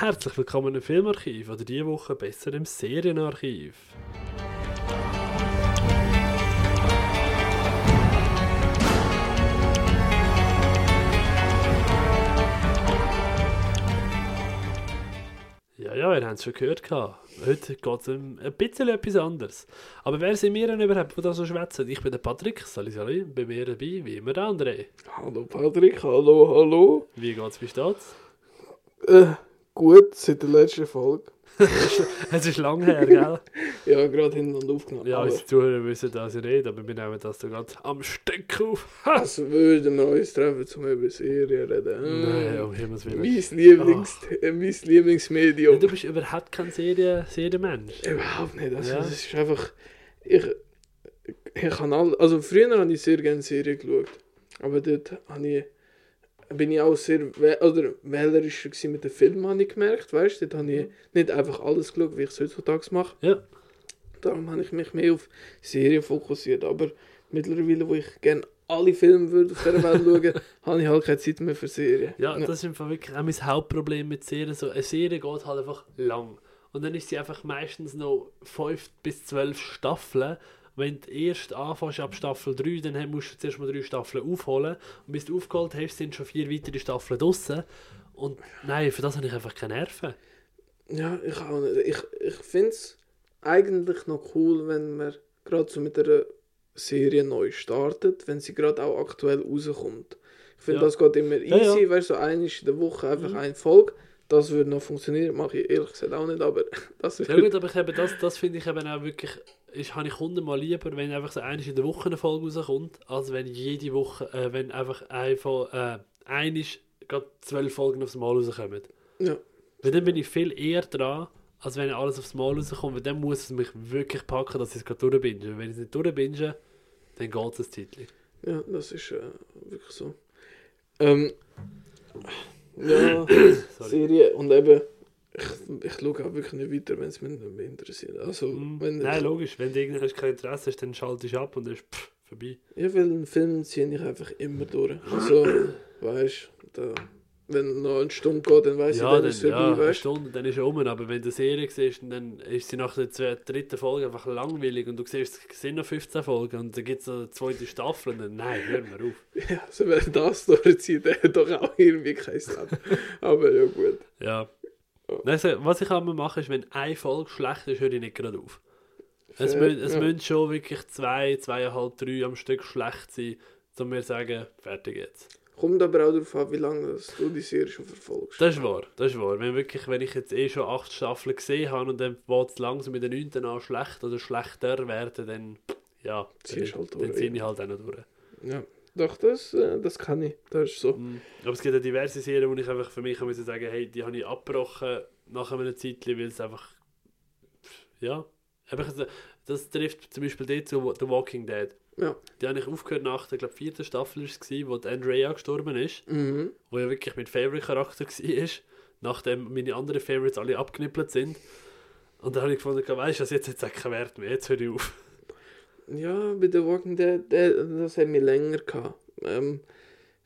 Herzlich willkommen im Filmarchiv oder diese Woche besser im Serienarchiv. Ja, ja, ihr habt es schon gehört. gehabt. Heute geht es um ein bisschen etwas anderes. Aber wer sind wir denn überhaupt, die da so schwätzen? Ich bin der Patrick, salut, bei mir dabei, wie immer der André. Hallo Patrick, hallo, hallo. Wie geht's, wie steht's? Äh, gut, seit der letzten Folge. es ist lang her, gell? Ja, gerade hin und aufgenommen. Ja, unsere Zuhörer wissen das ja nicht, aber wir nehmen das da gerade am Stück auf. also würden wir uns treffen, um über Serien reden. Nein, um Himmels Willen. mein, Lieblings äh, mein Ja, Lieblingsmedium. du bist überhaupt kein Serien Serienmensch. Überhaupt nicht. Also, Ja. Es ist einfach. Ich, ich kann all, also früher habe ich sehr gerne Serien geschaut. Aber dort habe ich, bin ich auch sehr oder wählerischer mit den Filmen, habe ich gemerkt. Weißt du, dort habe ich nicht einfach alles geschaut, wie ich es heutzutage mache. Ja. Darum habe ich mich mehr auf Serien fokussiert. Aber mittlerweile, wo ich gerne alle Filme würde auf dieser Welt schauen, habe ich halt keine Zeit mehr für Serien. Ja, das ist einfach wirklich auch mein Hauptproblem mit Serien. So, eine Serie geht halt einfach lang. Und dann ist sie einfach meistens noch 5 bis 12 Staffeln. Wenn du erst anfängst ab Staffel 3, dann musst du zuerst mal drei Staffeln aufholen. Und bis du aufgeholt hast, sind schon vier weitere Staffeln draussen. Und nein, für das habe ich einfach keine Nerven. Ja, ich auch nicht. Ich, ich finde es eigentlich noch cool, wenn man gerade so mit einer Serie neu startet, wenn sie gerade auch aktuell rauskommt. Ich finde, Ja. das geht immer easy, Ja, ja. weißt du, so einmal in der Woche einfach Mhm. eine Folge. Das würde noch funktionieren, mache ich ehrlich gesagt auch nicht, aber das Ja würde... gut, aber ich eben das, das finde ich eben auch wirklich, ist, habe ich hundertmal lieber, wenn einfach so einmal in der Woche eine Folge rauskommt, als wenn jede Woche, äh, wenn einfach einfach, äh, einisch gerade zwölf Folgen aufs Mal rauskommen. Ja. Weil dann bin ich viel eher dran, als wenn alles aufs Mal rauskommt, weil dann muss es mich wirklich packen, dass ich es gerade durchbinge. Wenn ich es nicht durchbinge, dann geht es ein Zeitchen. Ja, das ist äh, wirklich so. Ähm, ja. Serie und eben, ich, ich schaue auch wirklich nicht weiter, wenn es mich nicht mehr interessiert. Also, Mm, wenn Nein, logisch, wenn du irgendwann kein Interesse hast, dann schaltest du ab und dann ist pff, vorbei. Ja, weil einen Film ziehe ich einfach immer durch. Also, weißt du, wenn noch eine Stunde geht, dann weiß ich, Ja, dann dann, ist es ja, vorbei, eine weißt du. Stunde, dann ist er um. Aber wenn du eine Serie siehst, dann ist sie nach der zweiten, dritten Folge einfach langweilig und du siehst, es sind noch 15 Folgen und dann gibt es eine zweite Staffel und dann, nein, hör mir auf. Ja, also wenn das durchzieht, dann hat doch auch irgendwie kein Sinn. Aber ja, gut. Ja. Also, was ich immer mache, ist, wenn eine Folge schlecht ist, höre ich nicht gerade auf. Es, Fair, es ja. müssen schon wirklich zwei, zweieinhalb, drei am Stück schlecht sein, um mir zu sagen, fertig jetzt. Kommt aber auch darauf an, wie lange du die Serie schon verfolgst. Das ist wahr, das ist wahr. Wenn, wirklich, wenn ich jetzt eh schon acht Staffeln gesehen habe und dann wird es langsam mit den neunten an schlecht oder schlechter werden, dann ja, dann, halt dann durch, ziehe ja. ich halt auch noch durch. Ja, doch, das, äh, das kann ich. Das ist so. Mm. Aber es gibt ja diverse Serien, wo ich einfach für mich muss sagen, hey, die habe ich abgebrochen nach einer Zeit, weil es einfach ja, einfach, so- das trifft zum Beispiel dort zu The Walking Dead. Ja. Die habe ich aufgehört nach der glaub, vierten Staffel, gewesen, wo Andrea gestorben ist. Mhm. wo ja wirklich mein Favorite-Charakter war, nachdem meine anderen Favorites alle abgeknippelt sind. Und dann habe ich gefunden, weißt du, was, jetzt hat es keinen Wert mehr, jetzt höre ich auf. Ja, bei The Walking Dead, das hat mir länger gehabt. Ähm,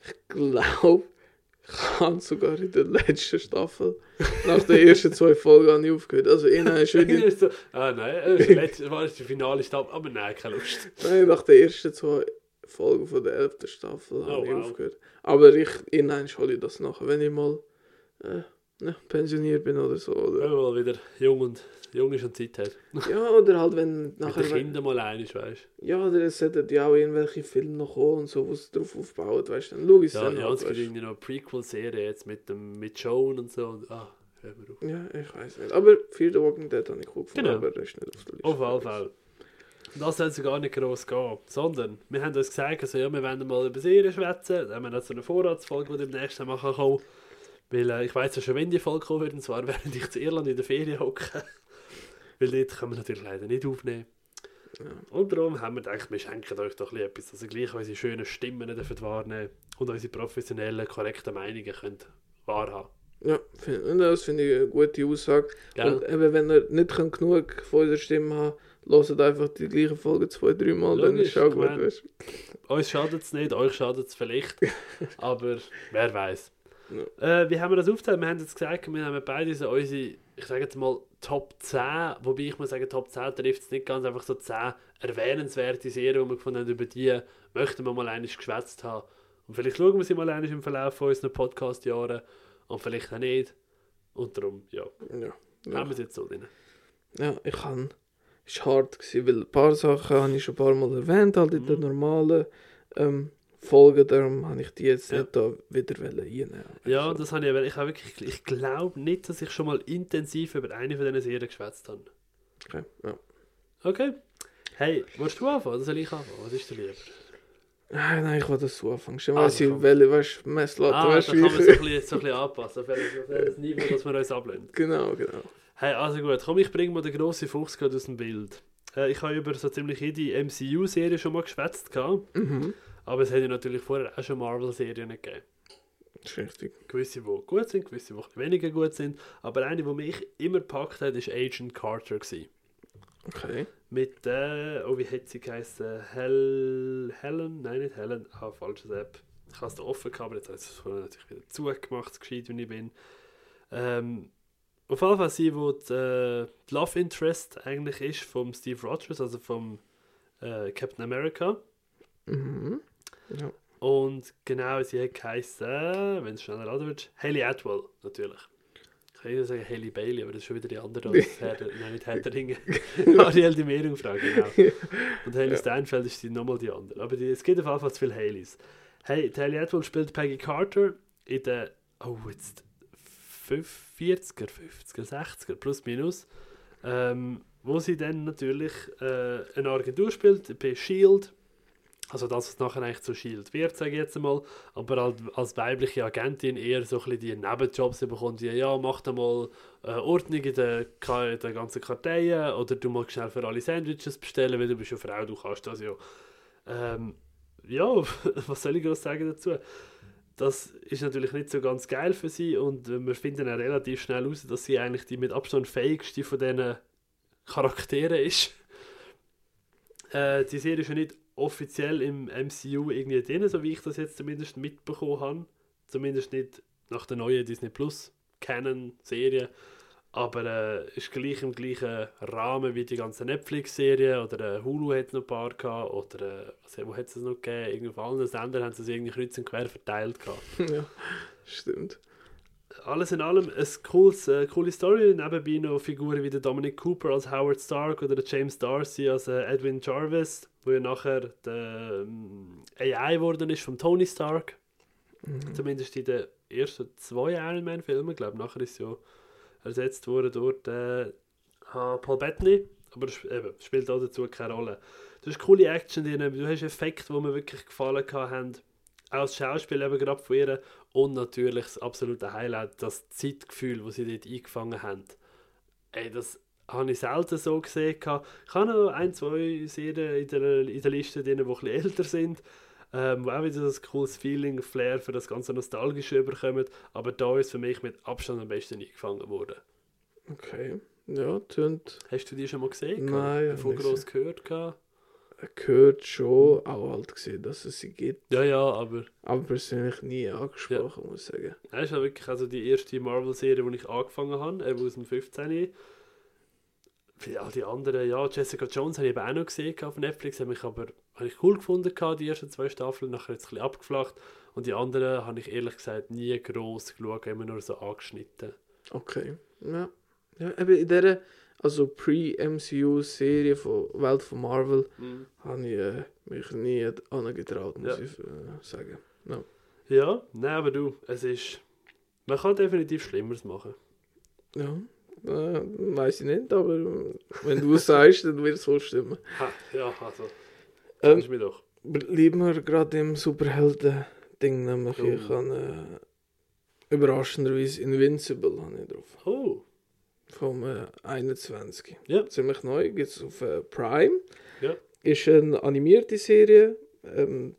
ich glaube, ich habe sogar in der letzten Staffel, nach den ersten zwei Folgen, ich aufgehört. Also, ich habe schon die, so, ah nein, das letzte war die finale Staffel, aber nein, keine Lust. nein, nach den ersten zwei Folgen von der elften Staffel Oh, habe ich wow. aufgehört. Aber ich, innen hole ich das nachher, wenn ich mal äh, ne, pensioniert bin oder so. Wenn Oder, man mal wieder jung und jung ist und Zeit hat. ja, oder halt, wenn Mit nachher. den Kindern mal einig, weißt Ja, oder es sollten ja auch irgendwelche Filme noch kommen und so, was drauf aufbaut, weißt du, dann schau ich es du. Ja, dann ja, halt, es gibt du. irgendwie noch eine Prequel-Serie jetzt mit, dem, mit Joan und so. Und, ah, hör mir auf. Ja, ich weiß nicht. Aber Fear the Walking Dead habe ich gut gefunden, Genau. aber das ist nicht auf der Liste. Auf jeden Fall. Das soll es gar nicht groß gehen. Sondern, wir haben uns gesagt, also, ja, wir wollen mal über Serien schwätzen. Dann haben wir noch so eine Vorratsfolge, die demnächst mal kommen kann. Weil äh, ich weiß ja schon, wenn die Folge kommen wird, und zwar während ich zu Irland in der Ferien hocke. Weil dort können wir natürlich leider nicht aufnehmen. Ja. Und darum haben wir gedacht, wir schenken euch doch etwas, dass ihr gleich unsere schönen Stimmen dürft wahrnehmen und unsere professionellen, korrekten Meinungen könnt wahrhaben. Ja, das finde ich eine gute Aussage. Gell? Und eben, wenn ihr nicht genug von unserer Stimme haben hört einfach die gleiche Folge zwei, drei Mal, dann ist es auch gut. Weißt? Uns schadet es nicht, euch schadet es vielleicht, aber wer weiß. Äh, wie haben wir das aufgeteilt? Wir haben jetzt gesagt, wir haben beide so unsere, ich sage jetzt mal, Top 10, wobei ich muss sagen, Top 10 trifft es nicht ganz einfach so 10 erwähnenswerte Serien, die wir gefunden haben, über die möchten wir mal einiges geschwätzt haben. Und vielleicht schauen wir sie mal einiges im Verlauf von unseren Podcast-Jahren und vielleicht auch nicht. Und darum, ja, Ja. haben Ja, wir es jetzt so drin. ja ich kann. Es war hart, gewesen, weil ein paar Sachen habe ich schon ein paar Mal erwähnt, halt in Mhm. normalen ähm, Folgen. Darum habe ich die jetzt Ja. nicht da wieder reinnehmen. Ja, das habe ich, aber ich habe wirklich, ich glaube nicht, dass ich schon mal intensiv über eine von diesen Serien geschwätzt habe. Okay, ja. Okay. Hey, willst du anfangen oder soll ich anfangen? Was ist dir lieber? Nein, nein, ich will das so anfangen. Dann Ah, weiss ich, welche, weißt du, Messlatte, Ah, weißt kann du, man wie so ein ich... bisschen, so ein bisschen anpassen, auf welches Niveau, dass wir uns ablehnen. Genau, genau. Hey, also gut, komm, ich bringe mal den grossen Fuchs gerade aus dem Bild. Äh, ich habe über so ziemlich jede MCU-Serie schon mal geschwätzt, Mhm. Aber es hätte natürlich vorher auch schon Marvel-Serien gegeben. Das ist richtig. Gewisse, die gut sind, gewisse, die weniger gut sind, aber eine, die mich immer gepackt hat, war Agent Carter. Gewesen. Okay. Mit, äh, oh, wie hat sie geheißen? Hel Helen? Nein, nicht Helen. Ah, falsches App. Ich habe es da offen gehabt, aber jetzt habe ich es vorher natürlich wieder zugemacht, gescheit wie ich bin. Ähm, auf jeden Fall sie, wo die, äh, die Love Interest eigentlich ist vom Steve Rogers, also vom äh, Captain America. Mhm. Ja. Und genau, sie hat geheißen, wenn es schneller laden wird, Haley Atwell, natürlich. Ich kann nicht sagen Haley Bailey, aber das ist schon wieder die andere als Herr, nein, nicht Herr der Ringe. Ariel die Meerjungfrau, genau. Und Haley Ja. Steinfeld ist die nochmal die andere. Aber die, es gibt auf jeden Fall zu viele Haleys. Hey, Haley Atwell spielt Peggy Carter in der, oh, jetzt 40er, 50er, 60er, plus minus. Ähm, wo sie dann natürlich äh, eine Agentur spielt, bei S.H.I.E.L.D., also das, was nachher eigentlich zu S.H.I.E.L.D. wird, sage ich jetzt mal, aber als, als weibliche Agentin eher so ein bisschen die Nebenjobs bekommt, die, ja, mach da mal äh, Ordnung in der, in der ganzen Karteien oder du magst schnell für alle Sandwiches bestellen, weil du bist ja Frau, du kannst das ja. Ähm, ja, was soll ich groß sagen dazu? Das ist natürlich nicht so ganz geil für sie und wir finden auch relativ schnell heraus, dass sie eigentlich die mit Abstand fähigste von diesen Charakteren ist. Äh, die Serie ist ja nicht offiziell im MCU irgendwie drin, so wie ich das jetzt zumindest mitbekommen habe. Zumindest nicht nach der neuen Disney Plus Canon-Serie. Aber äh, ist gleich im gleichen Rahmen wie die ganzen Netflix-Serien oder äh, Hulu hat noch ein paar gehabt oder äh, was, wo hat es noch gegeben? Irgendwie auf allen Sendern haben sie es irgendwie kreuz und quer verteilt gehabt. ja. Stimmt. Alles in allem eine cooles, äh, coole Story. Nebenbei noch Figuren wie der Dominic Cooper als Howard Stark oder der James Darcy als äh, Edwin Jarvis, wo ja nachher der ähm, AI geworden ist von Tony Stark. Mhm. Zumindest in den ersten zwei Iron Man Filmen. Ich glaube, nachher ist ja ersetzt worden durch äh, ah, Paul Bettany. Aber eben, spielt auch dazu keine Rolle. Du hast coole Action drin, du hast Effekte, die mir wirklich gefallen haben. Auch das Schauspiel eben gerade von ihr. Und natürlich das absolute Highlight, das Zeitgefühl, das sie dort eingefangen haben. Ey, das habe ich selten so gesehen. Ich habe noch ein, zwei Serien in der, in der Liste drin, die ein bisschen älter sind. Ähm, wo auch wieder das cooles Feeling, Flair für das ganze Nostalgische überkommen. Aber da ist für mich mit Abstand am besten eingefangen worden. Okay. Ja, tönt. Hast du die schon mal gesehen? Nein, Davon groß gehört? gehabt? Gehört schon, auch halt gesehen, dass es sie gibt. Ja, ja, aber Aber persönlich nie angesprochen, muss ich sagen. das ist ja wirklich also die erste Marvel-Serie, die ich angefangen habe, eben aus dem 15. Für all die anderen, ja, Jessica Jones habe ich eben auch noch gesehen auf Netflix, habe ich aber habe ich cool gefunden, die ersten zwei Staffeln, nachher jetzt ein bisschen abgeflacht. Und die anderen habe ich ehrlich gesagt nie gross geschaut, immer nur so angeschnitten. Okay. Ja. Ja, eben in dieser, also Pre-MCU-Serie von Welt von Marvel, habe ich äh, mich nie angetraut, muss Ja. ich äh, sagen. Ja, nein, aber du, es ist. Man kann definitiv Schlimmeres machen. Ja. Äh, weiß ich nicht, aber äh, wenn du es sagst, dann wird es wohl stimmen. Ha, ja, also. Ähm, mir doch. Bleiben wir gerade im Superhelden-Ding, nämlich Oh. ich habe äh, überraschenderweise Invincible habe ich drauf. Oh, Vom äh, 21. Ja. Ziemlich neu, gibt es auf äh, Prime. Ja. Ist eine animierte Serie. Ähm,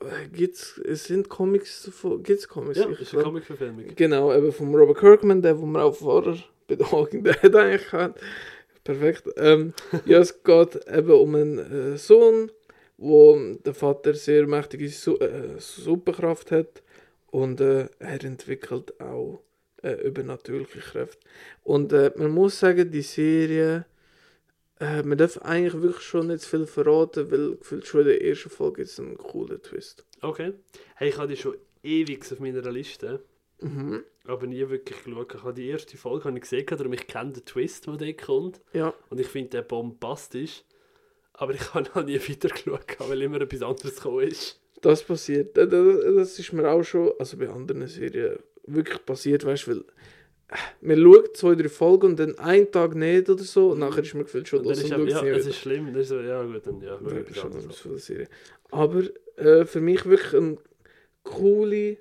äh, gibt's, es sind Comics davon. Gibt es Comics? ja, Ich ist eine Comic-Verfilmung. Genau, eben von Robert Kirkman, der, wo wir auch vorher bei der Walking Dead eigentlich hatten. Perfekt. Ähm, ja, es geht eben um einen äh, Sohn, wo der Vater sehr mächtige Su äh, Superkraft hat Und äh, er entwickelt auch äh, übernatürliche Kräfte. Und äh, man muss sagen, die Serie, äh, man darf eigentlich wirklich schon nicht viel verraten, weil gefühlt schon in der ersten Folge ist ein cooler Twist. Okay. Hey, ich habe die schon ewig auf meiner Liste, Mhm. aber nie wirklich geschaut. Ich habe die erste Folge habe ich gesehen, darum ich kenne den Twist, der dort kommt. Ja, Und ich finde den bombastisch. Aber ich habe noch nie weiter geschaut, weil immer etwas anderes gekommen ist. das passiert. Äh, Das, das ist mir auch schon, also bei anderen Serien, wirklich passiert, weißt du, weil äh, man schaut zwei, drei Folgen und dann einen Tag nicht oder so und nachher ist man gefühlt schon Und los und schaut ja, es ist schlimm. Dann ist so, ja gut, dann ja, Ja, schon von der Serie. Aber äh, für mich wirklich eine coole,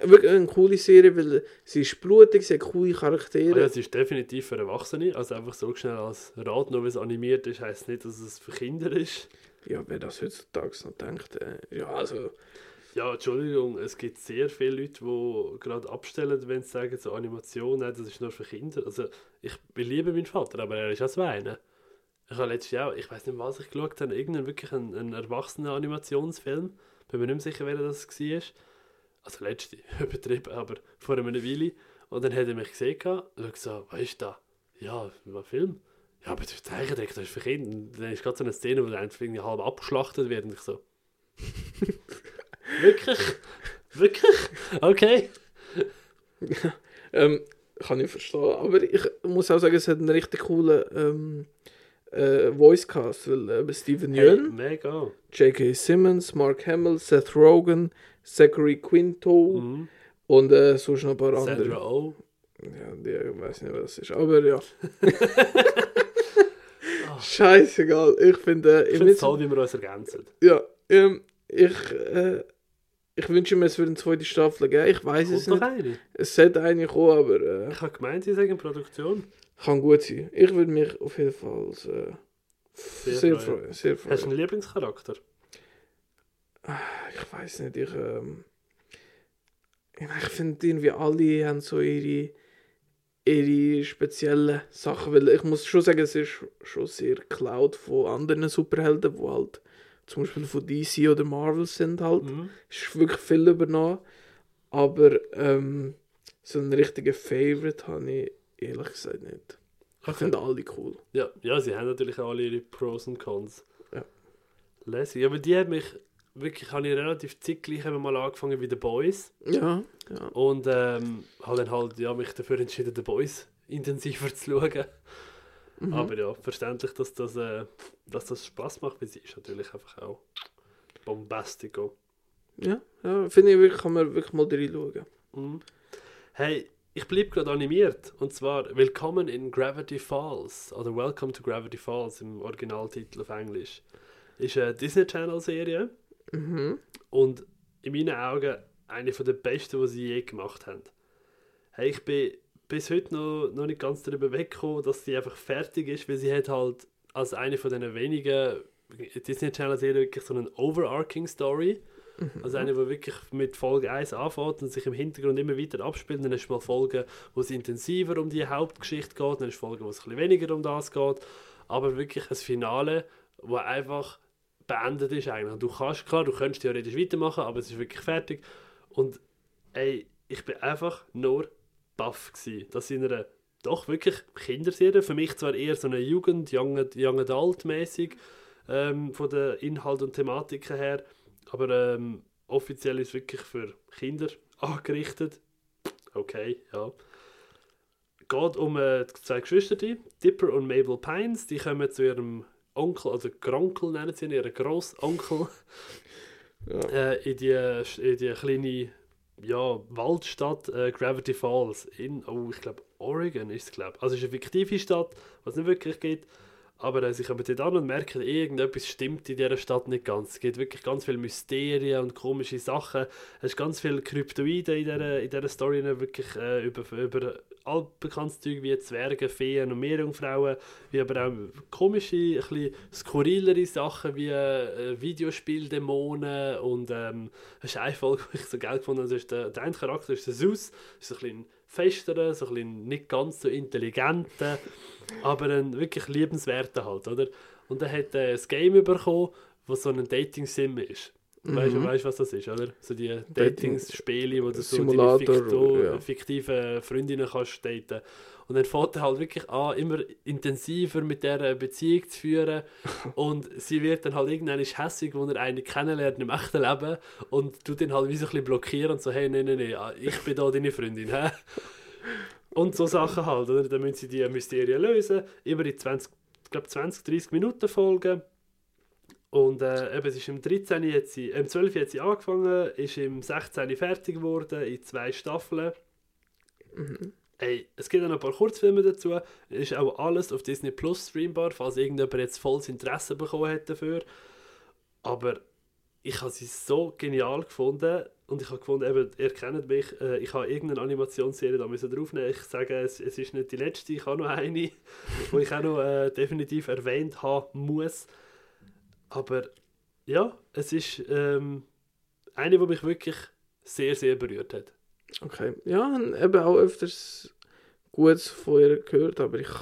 wirklich eine coole Serie, weil sie ist blutig, sie hat coole Ah, Charaktere. ja, es ist definitiv für Erwachsene. Also einfach so schnell als Rat, nur weil es animiert ist, heisst nicht, dass es für Kinder ist. Ja, wer das heutzutage noch denkt, äh, ja, also, Ja, Entschuldigung, es gibt sehr viele Leute, die gerade abstellen, wenn sie sagen, so Animation, nein, das ist nur für Kinder. Also ich liebe meinen Vater, aber er ist als Weinen. Ich habe letztes Jahr, ich weiß nicht, was ich geschaut habe, irgendeinen wirklich einen, einen erwachsenen Animationsfilm. Bin mir nicht mehr sicher, wer das war. Also letzte, übertrieben, aber vor einer Weile. Und dann hat er mich gesehen und ich so, was ist da? Ja, ein Film. Ja, aber das ist Zeichentrick, das ist für Kinder. Und dann ist gerade so eine Szene, wo der einfach halb abgeschlachtet wird und ich so... Wirklich? Wirklich? Okay. ähm, kann ich verstehen. Aber ich muss auch sagen, es hat einen richtig coolen ähm, äh, Voicecast, weil äh, Steven Hey, Yeun, mega. J.K. Simmons, Mark Hamill, Seth Rogen, Zachary Quinto Mhm. und äh, sonst noch ein paar andere. Sandra Oh. Ja, die, ich weiß nicht, was das ist, aber ja. Scheißegal, ich finde, Ich äh, finde es ich toll, wie wir uns ergänzen. ja, ähm, ich, äh, ich wünsche mir, es würde eine zweite Staffel geben. Ich weiß es nicht. eine? Es sollte eine kommen, aber äh, Ich habe gemeint, sie sagen Produktion. kann gut sein. Ich würde mich auf jeden Fall äh, sehr, freuen. freuen. Sehr Hast du freuen. einen Lieblingscharakter? Ich weiß nicht, ich, ähm, ich finde irgendwie alle haben so ihre, ihre speziellen Sachen, weil ich muss schon sagen, es ist schon sehr geklaut von anderen Superhelden, die halt zum Beispiel von DC oder Marvel sind halt. Mhm. ist wirklich viel übernommen. Aber ähm, so einen richtigen Favorite habe ich ehrlich gesagt nicht. Ich Okay. finde alle cool. Ja, ja, sie haben natürlich alle ihre Pros und Cons. Ja. Lässig. Aber die hat mich wirklich, habe ich relativ zeitgleich eben mal angefangen wie The Boys. Ja, ja. Und ähm, habe dann halt ja, mich dafür entschieden, The Boys intensiver zu schauen. Mhm. Aber ja, verständlich, dass das, äh, dass das Spaß macht, weil sie ist natürlich einfach auch bombastico. ja, ja finde ich wirklich, kann man wirklich mal reinschauen. Mhm. Hey, ich bleibe gerade animiert. Und zwar Willkommen in Gravity Falls. Oder Welcome to Gravity Falls im Originaltitel auf Englisch. Ist eine Disney Channel Serie. Mhm. Und in meinen Augen eine von der besten, die sie je gemacht haben. Hey, ich bin bis heute noch, noch nicht ganz darüber weggekommen, dass sie einfach fertig ist, weil sie hat halt als eine von den wenigen Disney Channel Serien wirklich so eine overarching Story. Also eine, die wirklich mit Folge 1 anfängt und sich im Hintergrund immer weiter abspielt. Dann ist mal Folge, wo es intensiver um die Hauptgeschichte geht, dann ist Folge, wo es ein bisschen weniger um das geht. Aber wirklich ein Finale, wo einfach beendet ist eigentlich. Du kannst, klar, du könntest theoretisch weitermachen, aber es ist wirklich fertig. Und ey, ich bin einfach nur baff gewesen, dass in einer doch wirklich Kinderserie, für mich zwar eher so eine Jugend, Young, Young Adult mäßig ähm, von der Inhalt und Thematiken her, aber ähm, offiziell ist es wirklich für Kinder angerichtet. Okay, ja. Geht um äh, zwei Geschwister, Dipper und Mabel Pines. Die kommen zu ihrem Onkel, also Gronkel nennen sie ihn, ihren Grossonkel, Ja. äh, in, die, in die kleine ja, Waldstadt äh, Gravity Falls in, oh, ich glaube, Oregon ist es, glaube Also es ist eine fiktive Stadt, was nicht wirklich gibt. Aber äh, sie kommen dort an und merken, irgendetwas stimmt in dieser Stadt nicht ganz. Es gibt wirklich ganz viele Mysterien und komische Sachen. Es ist ganz viel Kryptoide in dieser, in dieser Story, wirklich äh, über, über altbekanntes Zeug wie Zwerge, Feen und Meerjungfrauen, wie aber auch komische, ein skurrilere Sachen wie äh, Videospieldämonen und ähm, das ist eine Folge, die ich so geil gefunden habe, der, der eine Charakter ist der Zeus, ist ein bisschen festerer, so ein bisschen nicht ganz so intelligenter, aber ein wirklich liebenswerter halt, oder? Und er hat äh, ein Game bekommen, was so ein Dating-Sim ist. Weißt du, Mhm. weißt, was das ist, oder? So die Dating-Spiele, wo du so deine fikto ja. fiktiven Freundinnen kannst daten. Und dann fängt er halt wirklich an, immer intensiver mit der Beziehung zu führen. und sie wird dann halt irgendwann hässig, wo er eine kennenlernt im echten Leben. Und du den halt wie so ein bisschen blockieren und so, hey, nein, nein, nein, ich bin da deine Freundin, hä? Und so Sachen halt, oder? Dann müssen sie die Mysterien lösen. Immer in 20, ich glaube 20, 30 Minuten Folgen. Und äh, eben, es ist im 13. Jetzt, im 12. hat sie angefangen, ist im 16. fertig geworden, in zwei Staffeln. Mhm. Ey, es gibt auch noch ein paar Kurzfilme dazu. Ist auch alles auf Disney Plus streambar, falls irgendjemand jetzt volles Interesse bekommen hat dafür. Aber ich habe sie so genial gefunden und ich habe gefunden, eben, ihr kennt mich, äh, ich habe irgendeine Animationsserie da müssen draufnehmen. Ich sage, es, es ist nicht die letzte, ich habe noch eine, die ich auch noch äh, definitiv erwähnt haben muss. Aber ja, es ist ähm, eine, die mich wirklich sehr, sehr berührt hat. Okay. Ja, ich habe eben auch öfters Gutes von ihr gehört, aber ich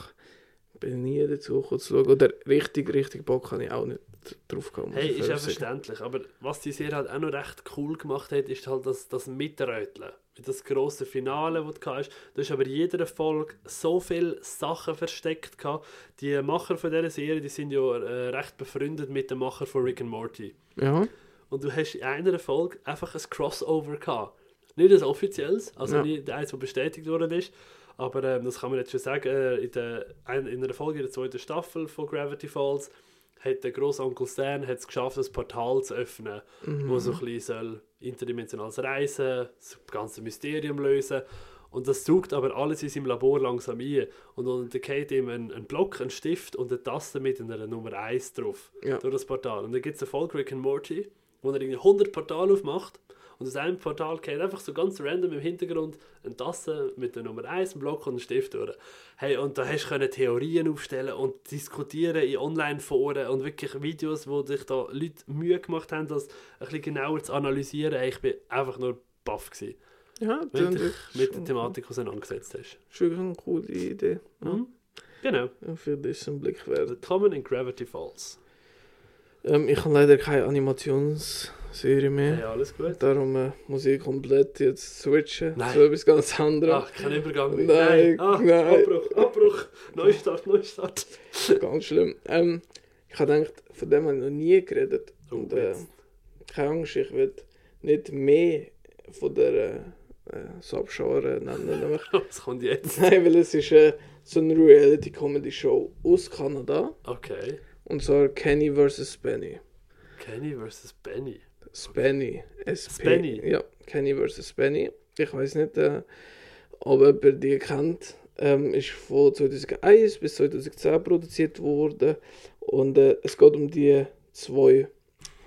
bin nie dazu gekommen zu schauen. Oder richtig, richtig Bock habe ich auch nicht drauf gehabt. muss Hey, ist ja verständlich, aber was die Serie halt auch noch recht cool gemacht hat, ist halt das, das Mitröteln. Das grosse Finale, das du hast. Du hast aber in jeder Folge so viele Sachen versteckt. Gehabt. Die Macher von dieser Serie, die sind ja äh, recht befreundet mit dem Macher von Rick and Morty. Ja, Und du hast in einer Folge einfach ein Crossover gehabt. Nicht ein offizielles, also Ja. nicht eins, das bestätigt worden ist. Aber ähm, das kann man jetzt schon sagen, äh, in, der, in einer Folge in der zweiten Staffel von Gravity Falls hat der Großonkel Stan es geschafft, ein Portal zu öffnen, wo so ein bisschen soll interdimensionales Reisen, das ganze Mysterium lösen und das sucht aber alles in seinem Labor langsam ein. Und dann geht ihm ein, ein Block, ein Stift und eine Taste mit einer Nummer 1 drauf Ja. durch das Portal. Und dann gibt es eine Folge Rick and Morty, wo er irgendwie 100 Portale aufmacht und aus einem Portal geht einfach so ganz random im Hintergrund eine Tasse mit der Nummer 1, ein Block und einen Stift durch. Hey, und da hast du Theorien aufstellen und diskutieren in Online-Foren und wirklich Videos, wo sich da Leute Mühe gemacht haben, das ein bisschen genauer zu analysieren. Hey, ich bin einfach nur baff gewesen, ja wenn du dich mit der schon- Thematik auseinandergesetzt hast. ist wirklich eine coole Idee. Ja. Mhm. Genau. Ja, für diesen Blick wert. Willkommen in Gravity Falls. Ähm, ich habe leider keine Animationsserie mehr. Hey, alles gut? Darum äh, muss ich komplett jetzt switchen Nein. zu etwas ganz anderem. Ach, kein Übergang mehr. Nein, Ah, nein. Abbruch, Abbruch. Neustart, Neustart. Ganz schlimm. Ähm, ich habe gedacht, von dem habe ich noch nie geredet. Oh, Und äh, keine Angst, ich will nicht mehr von der äh, Subgenre nennen. nämlich. Was kommt jetzt? Nein, weil es ist äh, so eine Reality-Comedy-Show aus Kanada. Okay. Und zwar Kenny vs. Benny. Kenny vs. Benny. Spenny. SP. Spenny? Ja, Kenny vs. Benny. Ich weiß nicht, äh, ob jemand die kennt. Ähm, ist von 2001 bis 2010 produziert worden. Und äh, es geht um die zwei,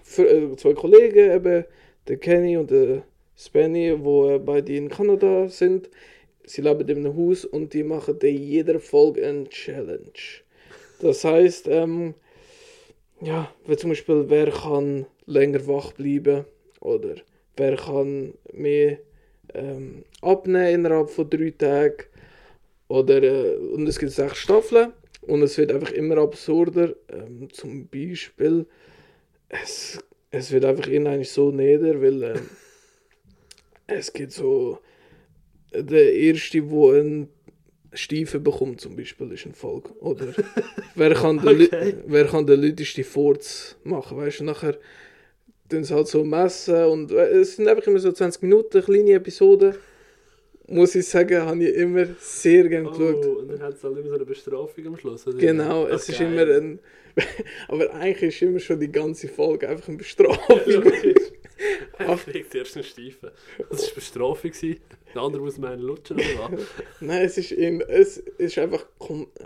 Fr- äh, zwei Kollegen, eben, der Kenny und der Spenny, wo äh, beide in Kanada sind. Sie leben in einem Haus und die machen in jeder Folge eine Challenge. Das heißt, ähm, ja, wie zum Beispiel, wer kann länger wach bleiben oder wer kann mehr ähm, abnehmen innerhalb von drei Tagen oder äh, und es gibt sechs Staffeln und es wird einfach immer absurder. Ähm, zum Beispiel, es, es wird einfach irgendwann so nieder, weil ähm, es gibt so der erste, wo einen Stiefel bekommt zum Beispiel, ist ein Folge. Oder wer kann den, Okay. okay. wer kann den lautesten Furz machen, weißt du, nachher tun sie halt so messen und äh, es sind einfach immer so 20 Minuten, kleine Episoden. Muss ich sagen, habe ich immer sehr gerne geschaut. Oh, und dann hat es halt immer so eine Bestrafung am Schluss. Oder? Genau, es Ach, ist immer ein. Aber eigentlich ist immer schon die ganze Folge einfach eine Ja, Bestrafung. logisch. Er kriegt zuerst einen Stiefel. Das war Bestrafung. Der andere muss meinen lutschen oder was? Nein, es ist ihm, es ist einfach,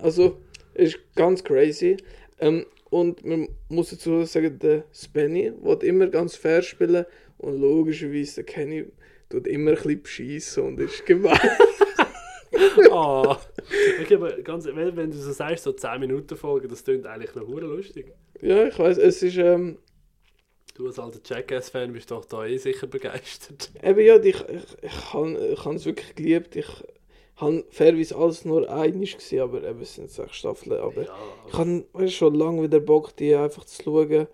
also, es ist ganz crazy. Ähm, und man muss dazu sagen, der Spenny will immer ganz fair spielen und logischerweise der Kenny tut immer ein bisschen beschissen und ist gemein. Ah. Okay, aber ganz, wenn, wenn du so sagst, so 10 Minuten Folge, das klingt eigentlich noch lustig. ja, ich weiß, es ist, ähm, Du als alter Jackass-Fan bist doch da eh sicher begeistert. eben ja, ich, ich, ich habe es wirklich geliebt. Ich habe fairerweise alles nur einig gesehen, aber eben, es sind sechs Staffeln, aber... Ja, Ich habe weißt, schon lange wieder Bock, die einfach zu schauen.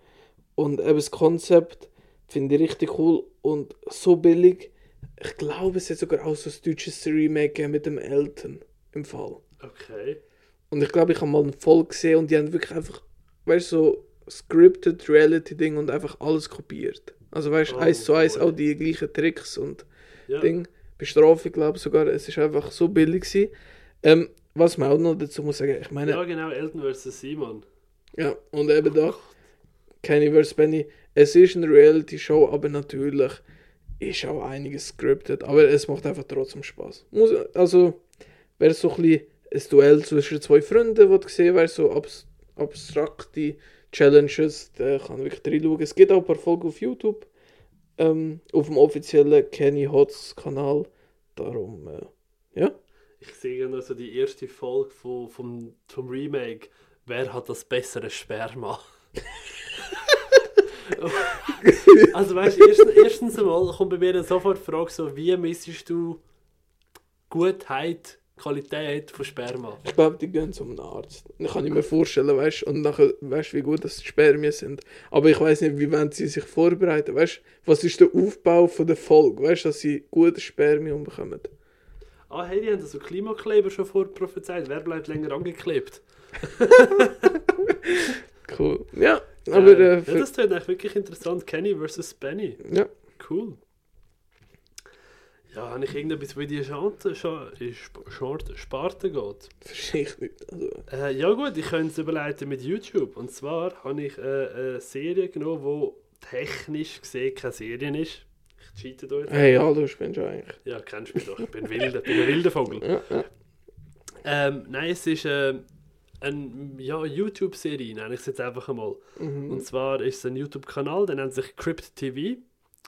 Und eben das Konzept, Finde ich richtig cool und so billig. Ich glaube, es hat sogar auch so ein deutsches Remake mit dem Elton im Fall. Okay. Und ich glaube, ich habe mal eine Folge gesehen und die haben wirklich einfach, weißt du, so scripted Reality-Ding und einfach alles kopiert. Also weißt du, Oh, eins zu eins auch die gleichen Tricks und Ja. Ding. Bestrafe, glaube ich sogar. Es ist einfach so billig gewesen. Ähm, was man auch noch dazu muss sagen, ich meine, ja, genau, Elton vs. Simon. ja, und eben da, Kenny vs. Benny, es ist eine Reality-Show, aber natürlich ist auch einiges scripted, aber es macht einfach trotzdem Spaß. Muss, also, wäre so ein bisschen ein Duell zwischen zwei Freunden, du gesehen wäre, so abs abstrakte Challenges, da kann wirklich reinschauen. Es gibt auch ein paar Folgen auf YouTube, ähm, auf dem offiziellen Kenny Hots Kanal, darum, äh, ja. Ich sehe noch so die erste Folge von, vom, vom Remake. Wer hat das bessere Sperma? also weißt du, erstens, erstens einmal kommt bei mir sofort die Frage so, wie messest du Gutheit, Qualität von Sperma? Ich glaube, die gehen zum Arzt. Dann kann ich mir vorstellen, weißt und nachher weißt wie gut das Spermien sind. Aber ich weiß nicht, wie wollen sie sich vorbereiten, weißt Was ist der Aufbau von der Folge, weißt dass sie gute Spermien bekommen? Ah, hey, die haben so Klimakleber schon vorprophezeit. Wer bleibt länger angeklebt? Cool. Ja, aber äh, ja, das klingt eigentlich wirklich interessant. Kenny versus Benny. ja, Cool. Ja, habe ich irgendetwas, wo in die Sp- Scharte, Sparte geht? verstehe ich nicht. Also, Äh, ja gut, ich könnte es überleiten mit YouTube. Und zwar habe ich äh, eine Serie genommen, die technisch gesehen keine Serie ist. Ich cheate da jetzt. hey, hallo, ich bin schon eigentlich. Ja, kennst du mich doch. Ich bin, wilde, bin ein wilder Vogel. Ja, ja. Ähm, nein, es ist äh, eine ja, YouTube-Serie, nenne ich es jetzt einfach einmal. Mhm. Und zwar ist es ein YouTube-Kanal, der nennt sich Crypt TV.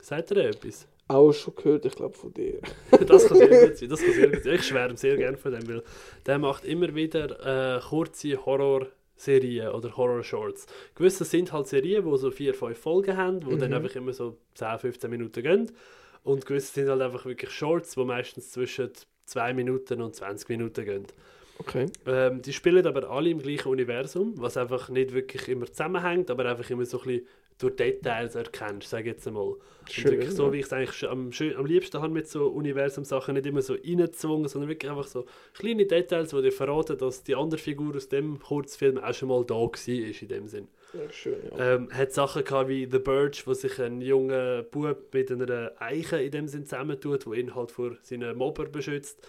Sagt ihr etwas? Auch schon gehört, ich glaube, von dir. Das kann sehr gut sein. Das kann sehr gut sein. Ich schwärme sehr gerne von dem, weil der macht immer wieder äh, kurze Horror-Serien oder Horror-Shorts. Gewisse sind halt Serien, die so vier, fünf Folgen haben, die dann Mhm. einfach immer so 10, 15 Minuten gehen. Und gewisse sind halt einfach wirklich Shorts, die meistens zwischen 2 Minuten und 20 Minuten gehen. Okay. Ähm, die spielen aber alle im gleichen Universum, was einfach nicht wirklich immer zusammenhängt, aber einfach immer so ein bisschen durch Details erkennst, sage ich jetzt einmal. Schön, wirklich so, ja. wie ich es eigentlich am, schön, am liebsten habe mit so Universum-Sachen, nicht immer so reingezwungen, sondern wirklich einfach so kleine Details, die dir verraten, dass die andere Figur aus dem Kurzfilm auch schon mal da war, in dem Sinn. Ja, schön, ja. Ähm, hat Sachen gehabt wie The Birch, wo sich ein junger Bub mit einer Eiche in dem Sinn zusammentut, wo ihn halt vor seinen Mobber beschützt.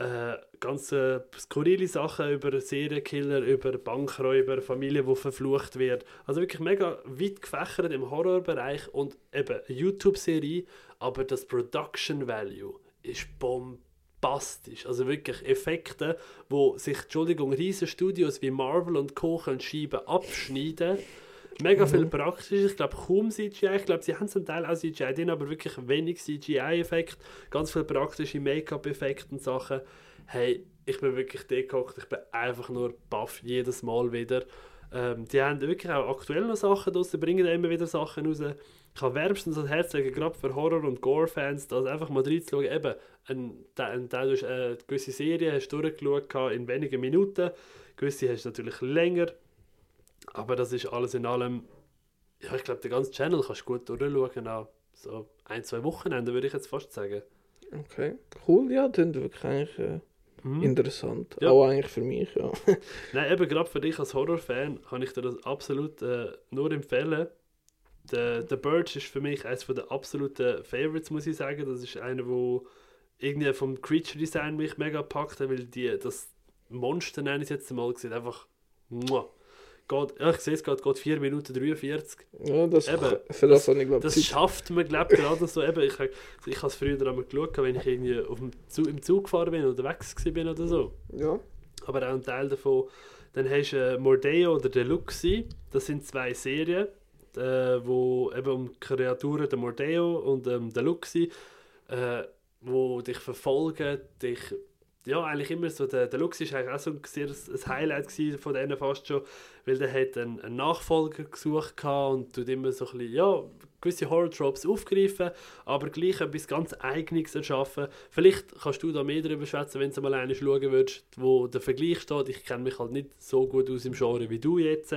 Äh, ganz skurrile Sachen über Serienkiller, über Bankräuber, Familie, die verflucht wird. Also wirklich mega weit gefächert im Horrorbereich und eben YouTube-Serie, aber das Production Value ist bombastisch. Also wirklich Effekte, wo sich, Entschuldigung, riesen Studios wie Marvel und Co. können Scheiben abschneiden Mega viel praktisch. Ich glaube, kaum CGI. Ich glaube, sie haben zum Teil auch CGI drin, aber wirklich wenig CGI-Effekt. Ganz viel praktische Make-up-Effekte und Sachen. Hey, ich bin wirklich degehockt. Ich bin einfach nur baff jedes Mal wieder. Ähm, die haben wirklich auch aktuell noch Sachen draussen, bringen immer wieder Sachen raus. Ich kann wärmstens ans Herz legen, gerade für Horror- und Gore-Fans, das einfach mal reinzuschauen. Eben, ein, ein, ein, ein, eine gewisse Serie hast du durchgeschaut in wenigen Minuten. Gewisse hast du natürlich länger. Aber das ist alles in allem, ja, ich glaube, den ganzen Channel kannst du gut durchschauen. Auch so ein, zwei Wochenende würde ich jetzt fast sagen. Okay. Cool, ja, das ist wirklich eigentlich äh, Mhm. interessant. Ja. Auch eigentlich für mich, ja. Nein, eben gerade für dich als Horrorfan kann ich dir das absolut äh, nur empfehlen. Der, der Birch ist für mich eines der absoluten Favorites, muss ich sagen. Das ist einer, wo irgendwie vom Creature Design mich mega packt, weil die, das Monster, nenne ich es jetzt mal, sieht einfach. Muah. Geht, ja, ich sehe es gerade, geht 4 Minuten 43. ja das, Eben, für das habe ich, Das schafft man, glaube ich, gerade so. Eben, ich ich habe es früher einmal geschaut, wenn ich irgendwie auf dem Zug, im Zug gefahren bin oder gewesen bin oder so. Ja. Aber auch ein Teil davon. Dann hast du äh, Mordeo oder Deluxe. Das sind zwei Serien, äh, wo eben um Kreaturen der Mordeo und ähm, Deluxe, äh, wo dich verfolgen, dich ja, eigentlich immer so, der, der Lux ist eigentlich auch so ein, sehr ein Highlight von denen fast schon, weil der hat einen, einen Nachfolger gesucht und tut immer so ein bisschen, ja, gewisse Horror-Tropes aufgreifen, aber gleich etwas ganz Eigenes erschaffen. Vielleicht kannst du da mehr darüber schwätzen, wenn du mal eine schauen würdest, wo der Vergleich steht. Ich kenne mich halt nicht so gut aus im Genre wie du jetzt,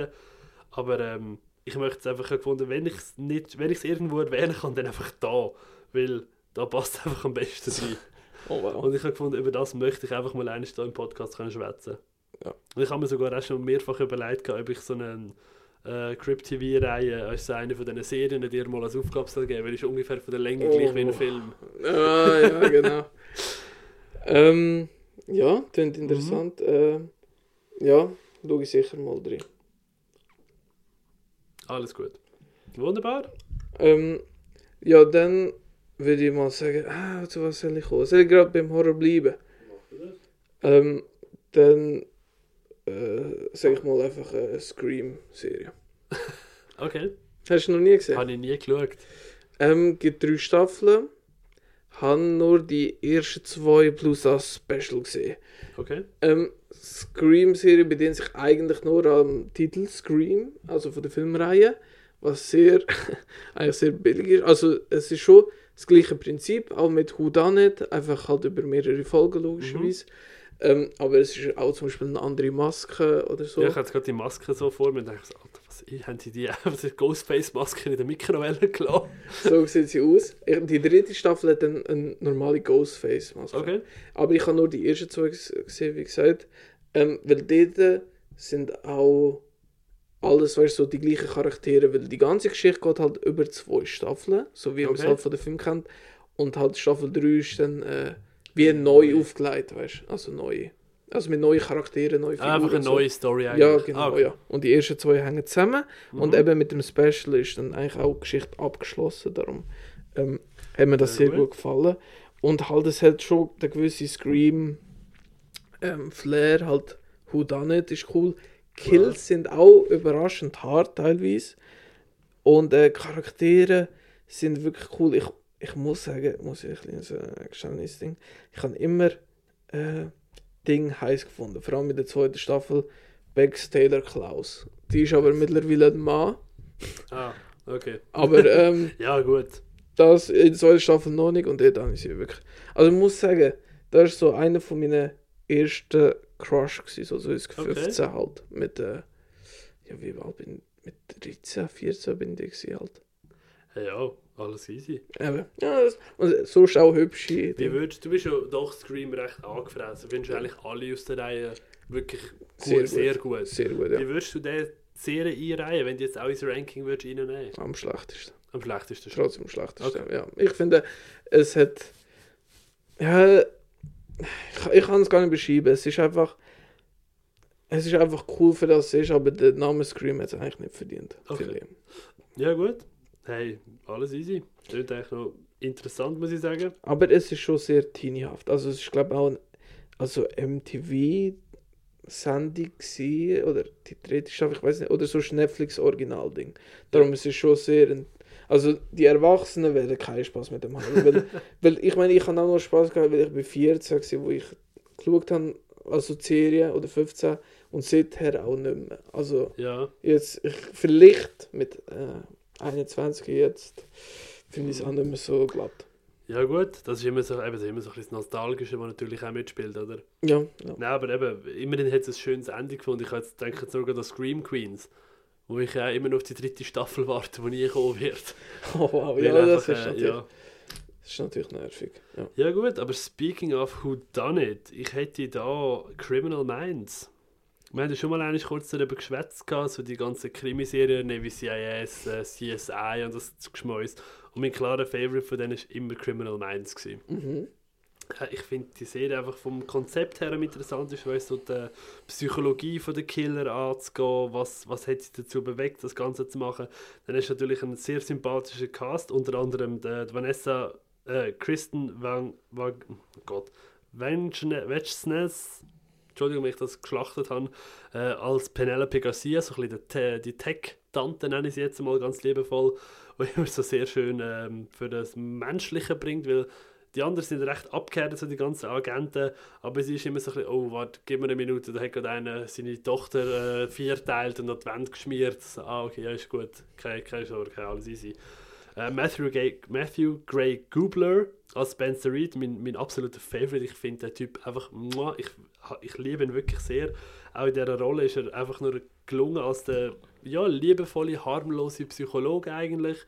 aber ähm, ich möchte es einfach gefunden, wenn ich es nicht, wenn ich es irgendwo erwähnen kann, dann einfach da, weil da passt es einfach am besten rein. Oh wow. Und ich habe gefunden, über das möchte ich einfach mal eines hier im Podcast schwätzen. Ja. Und ich habe mir sogar auch schon mehrfach überlegt, ob ich so eine äh, Crypt-TV-Reihe als eine von diesen Serien dir mal als Aufgabe soll geben, weil ist ungefähr von der Länge gleich wie ein Oh. Film. Ah, ja, genau. ähm, ja, klingt interessant. Äh, ja, schaue ich sicher mal drin. Alles gut. Wunderbar. Ähm, ja, dann würde ich mal sagen, ah, zu was soll ich kommen? Soll ich gerade beim Horror bleiben? Ähm, dann äh, sage ich mal einfach eine Scream-Serie. Okay. Hast du noch nie gesehen? Habe ich nie geschaut. Ähm, gibt drei Staffeln. Han nur die ersten zwei plus das Special gesehen. Okay. Ähm, Scream-Serie bedient sich eigentlich nur am Titel Scream, also von der Filmreihe, was sehr, eigentlich sehr billig ist. Also es ist schon das gleiche Prinzip, auch mit Who Done It, einfach halt über mehrere Folgen logischerweise. Ähm, aber es ist auch zum Beispiel eine andere Maske oder so. Ja, ich hatte gerade die Maske so vor mir und dachte, so, Alter, was haben sie die ist Ghostface-Maske in der Mikrowelle gelassen? So sieht sie aus. Ich- Die dritte Staffel hat dann eine normale Ghostface-Maske. Okay. Aber ich habe nur die ersten zwei ges- gesehen, wie gesagt. Ähm, weil dort sind auch alles, weißt so die gleichen Charaktere. Weil die ganze Geschichte geht halt über zwei Staffeln, so wie man es Okay. halt von den Film kennt. Und halt Staffel 3 ist dann äh, wie neu aufgelegt, weißt du. Also neu. Also mit neuen Charakteren, neue Figuren. Ah, einfach eine so. neue Story eigentlich. Ja, genau, Ah, okay. ja. Und die ersten zwei hängen zusammen. Und Mhm. eben mit dem Special ist dann eigentlich auch die Geschichte abgeschlossen. Darum ähm, hat mir das Sehr sehr gut. gut gefallen. Und halt, es hat schon der gewisse Scream ähm, Flair, halt Who Done It ist cool. Kills sind auch überraschend hart teilweise. Und äh, Charaktere sind wirklich cool. Ich, ich muss sagen, muss ich ein kleines äh, Geständnis-Ding. Ich habe immer äh, Ding heiß gefunden. Vor allem in der zweiten Staffel Bex Taylor Klaus. Die ist aber mittlerweile ein Mann. Ah, okay. Aber ähm, Ja, gut. das in der zweiten Staffel noch nicht und dort habe ich sie wirklich. Also ich muss sagen, das ist so einer von meinen ersten Crush gewesen, so, so ist Okay. 15 halt. Mit, äh, ja wie alt bin ich? Mit 13, 14 bin ich gewesen, halt. Ja, alles easy. Eben. Ja, das, und sonst auch hübsche. Wie würdest du bist ja doch Scream recht angefressen. Findest du eigentlich alle aus der Reihe wirklich Sehr gut, sehr gut. Sehr gut, Wie ja. würdest du die Serie einreihen, wenn du jetzt auch ins Ranking würdest reinnehmen? Am schlechtesten. Am schlechtesten. Trotzdem am schlechtesten. Ja. Ich finde, es hat. Ja, ich, ich kann es gar nicht beschreiben. Es ist einfach. Es ist einfach cool für das es ist, aber der Name Scream hat es eigentlich nicht verdient. Okay. Ja, gut. Hey, alles easy. Klingt eigentlich noch interessant, muss ich sagen. Aber es ist schon sehr teeniehaft. Also es ist glaube ich auch ein also MTV Sendung oder die dritte Staffel, ich weiß nicht, oder so ein Netflix Original Ding. Darum ist es schon sehr ein, also die Erwachsenen werden keinen Spaß mit dem haben, weil, weil ich meine, ich habe auch noch Spaß gehabt, weil ich bei 14 war, wo ich geschaut habe, also die Serie oder 15 und seither auch nicht mehr. Also Ja, jetzt ich, vielleicht mit äh, 21 jetzt finde ich es auch nicht mehr so glatt. ja gut. Das ist immer so, eben, ist immer so ein bisschen Nostalgische, was natürlich auch mitspielt, oder? Ja, ja. Nein, aber eben, immerhin hat es ein schönes Ende gefunden. Ich denke jetzt sogar an Scream Queens, wo ich ja immer noch auf die dritte Staffel warte, die nie kommen wird. Oh, wow, ja, das einfach, ist, äh, natürlich, ja. das ist natürlich nervig. Ja. ja gut, aber speaking of who done it, ich hätte da Criminal Minds. Wir haben ja schon mal eigentlich kurz darüber geschwätzt, so die ganzen Krimiserien, wie CIS, äh, CSI und das Geschmäus. Und mein klarer Favorite von denen war immer Criminal Minds. Gewesen. Mhm. Ja, ich finde die Serie einfach vom Konzept her interessant ist, weißt du, die Psychologie von der Killer anzugehen, was, was hat sie dazu bewegt, das Ganze zu machen. Dann ist natürlich ein sehr sympathischer Cast, unter anderem die, Vanessa, äh, Kristen Van, Van Gott, Wetschnes, Entschuldigung, wenn ich das geschlachtet habe, äh, als Penelope Garcia, so ein bisschen die, die Tech-Tante nenne ich sie jetzt mal ganz liebevoll, die immer so sehr schön ähm, für das Menschliche bringt, weil die anderen sind recht abgekehrt, so die ganzen Agenten, aber sie ist immer so ein bisschen, oh, warte, gib mir eine Minute, da hat gerade einer seine Tochter äh, vierteilt und an die Wand geschmiert. Ah, okay, ja, ist gut, keine, keine Sorge, alles easy. Äh, Matthew, Gay, Matthew Gray Gubler als Spencer Reed, mein, mein absoluter Favorite. Ich finde den Typ einfach, ich, ich liebe ihn wirklich sehr. Auch in dieser Rolle ist er einfach nur gelungen als der ja, liebevolle, harmlose Psychologe eigentlich.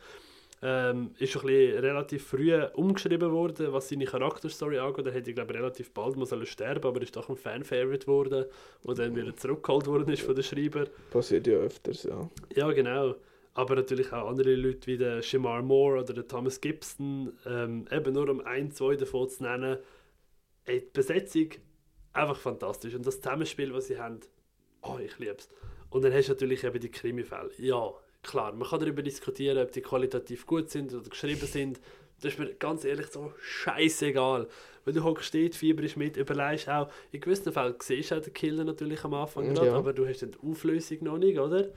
Ähm, ist schon ein bisschen relativ früh umgeschrieben worden, was seine Charakterstory angeht. Er hätte, glaube ich, relativ bald muss sterben aber ist doch ein Fan-Favorite geworden, der dann wieder zurückgeholt worden ist von den Schreiber. Passiert ja öfters, ja. Ja, genau. Aber natürlich auch andere Leute wie der Shamar Moore oder der Thomas Gibson. Ähm, eben nur um ein, zwei davon zu nennen. Ey, die Besetzung einfach fantastisch. Und das Zusammenspiel, was sie haben, oh, ich liebe es. Und dann hast du natürlich eben die Krimi-Fälle. Ja, klar, man kann darüber diskutieren, ob die qualitativ gut sind oder geschrieben sind. Das ist mir ganz ehrlich so scheißegal. Wenn du hockst steht, fieberst mit, überlegst auch, in gewissen Fällen siehst du auch den Killer natürlich am Anfang gerade, aber du hast dann die Auflösung noch nicht, oder?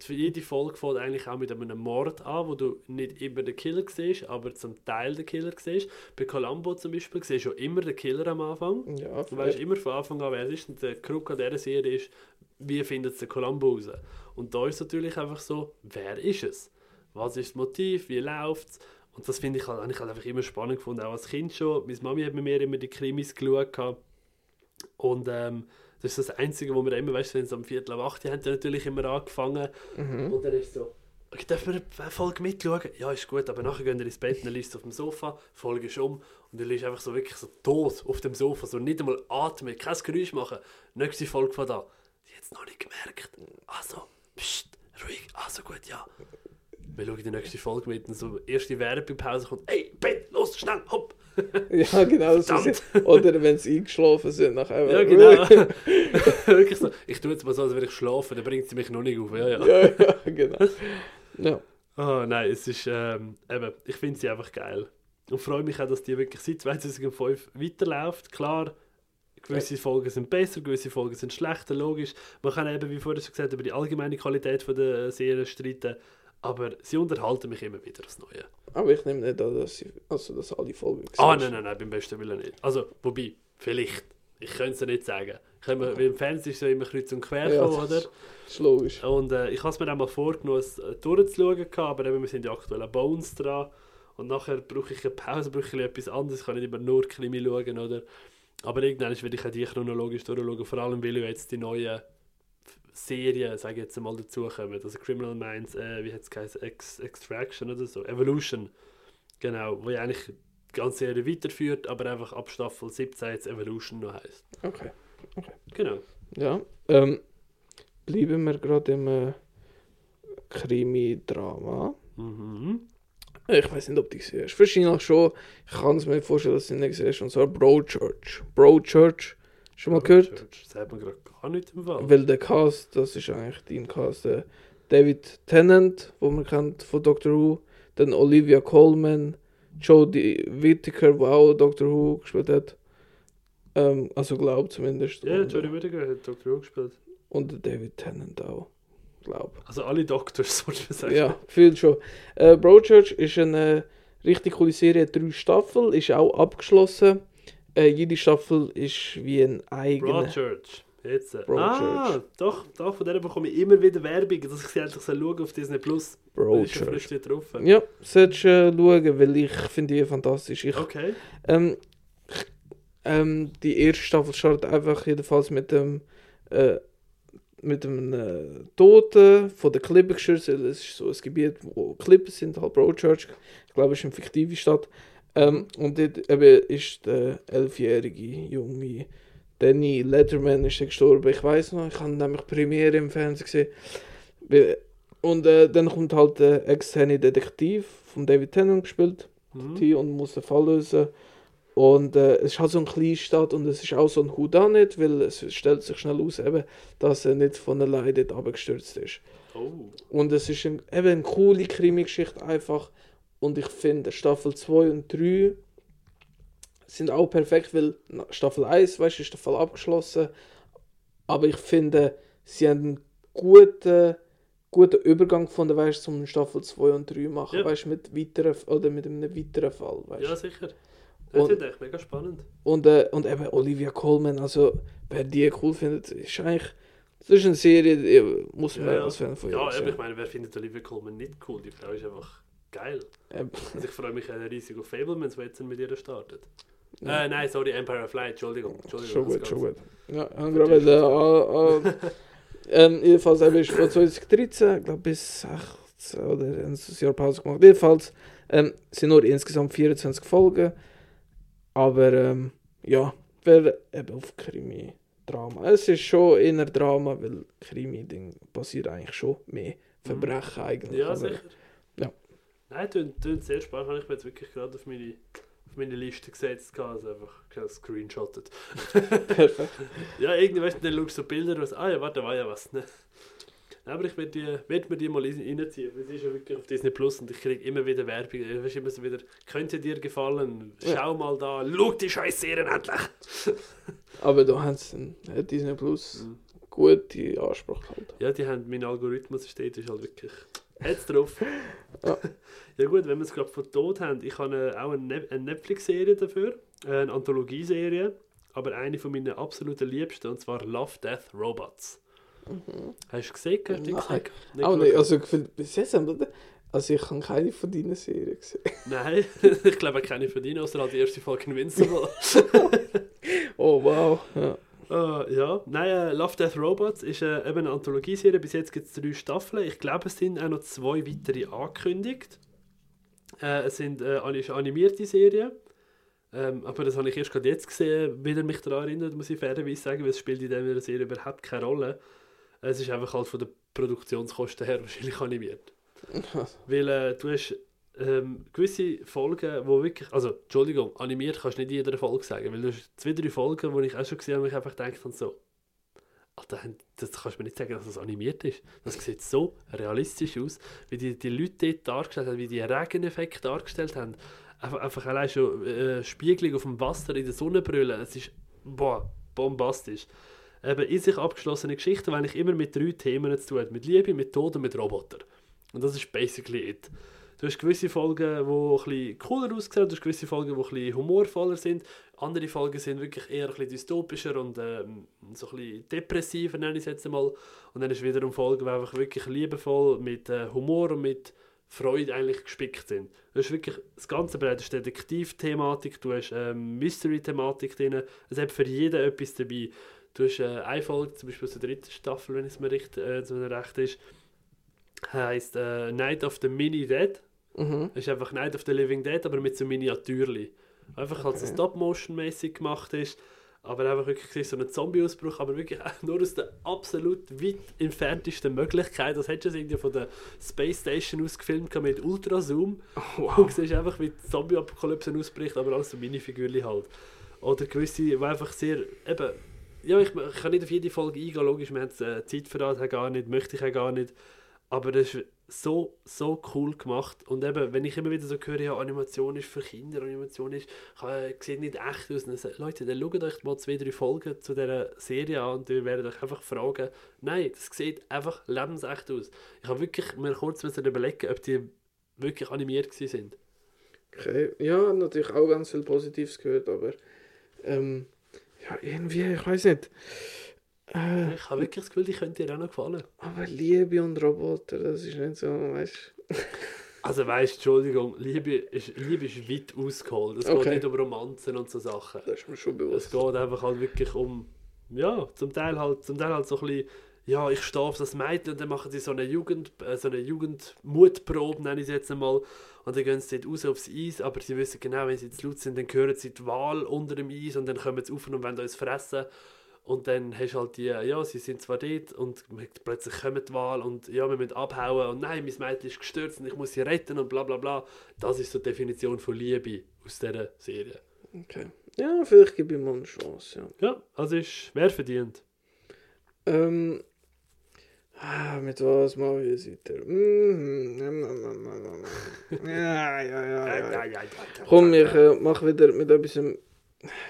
Für jede Folge fängt eigentlich auch mit einem Mord an, wo du nicht immer den Killer siehst, aber zum Teil den Killer siehst. Bei Columbo zum Beispiel siehst du immer den Killer am Anfang. Ja, du weißt immer von Anfang an, wer es ist. Und der Krug an dieser Serie ist, wie findet es der Columbo raus? Und da ist natürlich einfach so, wer ist es? Was ist das Motiv? Wie läuft es? Und das finde ich halt, ich halt einfach immer spannend gefunden, auch als Kind schon. Meine Mami hat mit mir immer die Krimis geschaut. Und ähm, das ist das Einzige, wo wir immer, weißt du, wenn es am Viertel ab 8 haben, natürlich immer angefangen. Mhm. Und dann ist so, okay, darf wir eine Folge mitschauen? Ja, ist gut, aber nachher gehen wir ins Bett, dann liest auf dem Sofa, Folge ist um und du liest einfach so wirklich so tot auf dem Sofa, so nicht einmal atmen, kein Geräusch machen. Nächste Folge von da. Ich habe es noch nicht gemerkt. Also, pst, ruhig, also gut, ja. Wir schauen die nächste Folge mit und so erste Werbepause kommt, ey, Bett, los, schnell, hopp. ja, genau. So sind, oder wenn sie eingeschlafen sind, nachher. Ja, genau. Wirklich so. Ich tue jetzt mal so, als würde ich schlafen, dann bringt sie mich noch nicht auf. Ja, ja. ja, ja genau. Ja. Oh nein, es ist, ähm, eben, ich finde sie einfach geil. Und freue mich auch, dass die wirklich seit 2005 weiterläuft. Klar, gewisse Folgen sind besser, gewisse Folgen sind schlechter, logisch. Man kann eben, wie vorhin schon gesagt, über die allgemeine Qualität von der Serie streiten. Aber sie unterhalten mich immer wieder aufs Neue. Aber ich nehme nicht an, dass, sie, also, dass alle Folgen gesehen Ah, nein, nein, nein, beim besten Willen nicht. Also, wobei, vielleicht. Ich könnte es nicht sagen. Ich habe, okay. Im Fernsehen ist es ja immer kreuz und quer ja, oder? Das ist logisch. Und äh, ich habe es mir auch mal vorgenommen, es äh, durchzuschauen, aber eben, wir sind ja aktuell an Bones dran. Und nachher brauche ich eine Pause, brauche ich etwas anderes. Ich kann nicht immer nur Krimi schauen, oder? Aber irgendwann will ich auch die chronologisch durchschauen, vor allem weil jetzt die neuen Serien, sage ich jetzt mal, dazukommen. Also Criminal Minds, äh, wie hat es geheißen, Ex Extraction oder so, Evolution. Genau, wo ja eigentlich die ganze Serie weiterführt, aber einfach ab Staffel 17 jetzt Evolution noch heißt. Okay. okay. Genau. Ja, ähm, bleiben wir gerade im äh, Krimi-Drama. Mhm. Ich weiß nicht, ob du siehst. Wahrscheinlich schon. Ich kann es mir vorstellen, dass du nicht siehst. Und zwar Broadchurch. Broadchurch. Schon mal gehört? Das sagt man gerade gar nicht im Fall. Weil der Cast, das ist eigentlich dein Cast. Der David Tennant, wo man kennt von Doctor Who. Dann Olivia Colman. Jodie Whittaker, die auch Doctor Who gespielt hat. Ähm, also glaubt zumindest. Ja, Jodie Whittaker hat Doctor Who gespielt. Und David Tennant auch. Glaub. Also alle Doctors, sollte man sagen. Ja, viel schon. Äh, Broadchurch ist eine richtig coole Serie, drei Staffeln, ist auch abgeschlossen. Äh, jede Staffel ist wie ein eigener. Broadchurch. Jetzt. Ah, doch, doch, von der bekomme ich immer wieder Werbung, dass ich sie endlich schauen auf Disney Plus. Broadchurch. drauf. Ja, solltest du äh, schauen, weil ich finde die fantastisch. Ich, okay. Ähm, ähm, die erste Staffel startet einfach jedenfalls mit dem äh, mit einem äh, Toten von der Klippe geschützt. Es ist so ein Gebiet, wo Klippen sind, halt Broadchurch. Ich glaube, es ist eine fiktive Stadt. Ähm, und dort eben ist der elfjährige junge Danny Letterman ist gestorben. Ich weiß noch, ich habe nämlich Premiere im Fernsehen gesehen. Und äh, dann kommt halt der externe Detektiv von David Tennant gespielt mhm. und muss den Fall lösen. Und äh, es ist halt so eine kleine Stadt und es ist auch so ein Houdanet, weil es stellt sich schnell aus, eben, dass er nicht von alleine dort abgestürzt ist. Oh. Und es ist ein, eben eine coole Krimi-Geschichte einfach. Und ich finde, Staffel 2 und 3 sind auch perfekt, weil Staffel 1, weißt, ist der Fall abgeschlossen. Aber ich finde, sie haben einen guten, guten Übergang von der weißt, zum Staffel 2 und 3 machen, ja. weißt, mit weiteren oder mit einem weiteren Fall, weißt. Ja, sicher. Das und, echt mega spannend. Und, äh, und eben Olivia Colman, also wer die cool findet, ist eigentlich das ist eine Serie, die muss man ja, als Fan von Ja, aber ich meine, wer findet Olivia Colman nicht cool? Die Frau ist einfach Geil. Ähm, Also ich freue mich riesig auf Fablemans, die jetzt mit ihr startet. Ja. Äh, nein, sorry, Empire of Light, Entschuldigung. Entschuldigung schon gut, schon gut. Ja, ich habe gerade wieder, äh, äh, ähm, jedenfalls eben ist von 2013, ich glaube bis 16 oder haben ein Jahr Pause gemacht. Jedenfalls ähm, sind nur insgesamt 24 Folgen, aber ähm, ja, wäre eben auf Krimi-Drama. Es ist schon eher Drama, weil Krimi-Ding passiert eigentlich schon mehr Verbrechen eigentlich. Ja, sicher. ja. Nein, tönt, tönt sehr spannend. Habe ich mir jetzt wirklich gerade auf meine, auf meine Liste gesetzt. Also einfach gescreenshottet. Perfekt. Ja, irgendwie, weißt du, dann schaust du Bilder und ah ja, warte, da war ja was. Ne? Aber ich werde die- werd mir die mal rein- reinziehen, weil sie ist ja wirklich auf Disney Plus und ich kriege immer wieder Werbung. Ich weiß immer so wieder, könnte dir gefallen, schau mal da, schau die scheiß Serien endlich. Aber da haben sie äh, Disney Plus Mhm. gute Ansprache gehalten. Ja, die haben, mein Algorithmus steht, ist halt wirklich, hat's drauf. Ja. ja gut, wenn wir es gerade von Tod haben, ich habe eine, auch eine, Ne- eine Netflix-Serie dafür, äh, eine Anthologieserie, aber eine von meinen absoluten Liebsten, und zwar Love, Death, Robots. Hast du gesehen? Hast du Nein. Nicht Auch geschaut? nicht, also gefühlt, bis jetzt haben wir, also ich habe keine von deinen Serien gesehen. Nein, ich glaube keine von denen, außer halt die erste Folge Invincible. Oh wow, ja. Äh, ja, nein, äh, Love, Death, Robots ist äh, eben eine Anthologieserie. Bis jetzt gibt es drei Staffeln. Ich glaube, es sind auch noch zwei weitere angekündigt. Äh, es sind äh, animierte Serien. Ähm, aber das habe ich erst gerade jetzt gesehen, wieder mich daran erinnert, muss ich fairerweise sagen, weil es spielt in dieser Serie überhaupt keine Rolle. Es ist einfach halt von der Produktionskosten her wahrscheinlich animiert. Weil äh, du hast ähm, gewisse Folgen, wo wirklich, also Entschuldigung, animiert kannst du nicht jede Folge sagen, weil du hast zwei, drei Folgen, wo ich auch schon gesehen habe, wo ich einfach gedacht habe, so, Alter, das kannst du mir nicht sagen, dass das animiert ist. Das sieht so realistisch aus, wie die, die Leute dort dargestellt haben, wie die Regeneffekte dargestellt haben. Einfach, einfach allein schon äh, Spiegelung auf dem Wasser in der Sonne brüllen, es ist, boah, bombastisch. Eben in sich abgeschlossene Geschichten, weil ich immer mit drei Themen zu tun habe. Mit Liebe, mit Tod und mit Robotern. Und das ist basically it. Du hast gewisse Folgen, die ein bisschen cooler aussehen, du hast gewisse Folgen, die ein bisschen humorvoller sind. Andere Folgen sind wirklich eher bisschen dystopischer und ähm, so bisschen depressiver, nenne ich es jetzt einmal. Und dann ist wiederum Folgen, die einfach wirklich liebevoll mit äh, Humor und mit Freude eigentlich gespickt sind. Du hast wirklich das ganze Brett, du hast Detektiv-Thematik, du hast ähm, Mystery-Thematik drin, es hat für jeden etwas dabei. Du hast äh, eine Folge, zum Beispiel aus der dritten Staffel, wenn es mir recht, äh, recht ist, heisst äh, Night of the Mini Dead. Mhm. Das ist einfach Night of the Living Dead, aber mit so Miniatürli. Einfach halt Okay. Stop-Motion-mäßig gemacht ist. Aber einfach wirklich so ein Zombie-Ausbruch, aber wirklich nur aus der absolut weit entferntesten Möglichkeit. Das hättest du irgendwie von der Space Station aus gefilmt mit Ultrazoom. Wow. Und siehst einfach, wie die Zombie-Apokalypse ausbricht, aber alles so Minifigürchen halt. Oder gewisse, die einfach sehr, eben, ja, ich, ich kann nicht auf jede Folge eingehen, logisch, wir haben äh, Zeit für das gar nicht, möchte ich auch gar nicht. Aber das ist so, so cool gemacht. Und eben, wenn ich immer wieder so höre, ja, Animation ist für Kinder, Animation ist, äh, sieht nicht echt aus. Dann Leute, dann schaut euch mal zwei, drei Folgen zu dieser Serie an und ihr werdet euch einfach fragen, nein, das sieht einfach lebensecht aus. Ich habe wirklich mir kurz überlegen, ob die wirklich animiert sind. Okay. Ja, natürlich auch ganz viel Positives gehört, aber ähm, ja, irgendwie, ich weiß nicht. Äh, Ich habe wirklich das Gefühl, die könnte dir auch noch gefallen. aber Liebe und Roboter, das ist nicht so, weißt Also weißt, Entschuldigung, Liebe ist, Liebe ist weit ausgeholt. Es Okay. geht nicht um Romanzen und so Sachen. Das ist mir schon Es bewusst. geht einfach halt wirklich um, ja, zum Teil halt, zum Teil halt so ein bisschen, ja, ich stehe auf das Mädchen und dann machen sie so eine Jugend, äh, so eine Jugendmutprobe, nenne ich es jetzt einmal. Und dann gehen sie dort raus aufs Eis, aber sie wissen genau, wenn sie zu laut sind, dann hören sie die Wahl unter dem Eis und dann kommen sie auf und wollen uns fressen. Und dann hast du halt die, ja, sie sind zwar dort und plötzlich kommt die Wahl und ja, wir müssen abhauen und nein, mein Mädchen ist gestürzt und ich muss sie retten und bla bla bla. Das ist so die Definition von Liebe aus dieser Serie. Okay. Ja, vielleicht gebe ich mal eine Chance, ja. Ja, also ist wer verdient. Ähm, ah, mit was mache ich weiter? Mhm, mm, mm, mm, mm. Ja, ja, ja, ja. Komm, ich äh, mache wieder mit etwas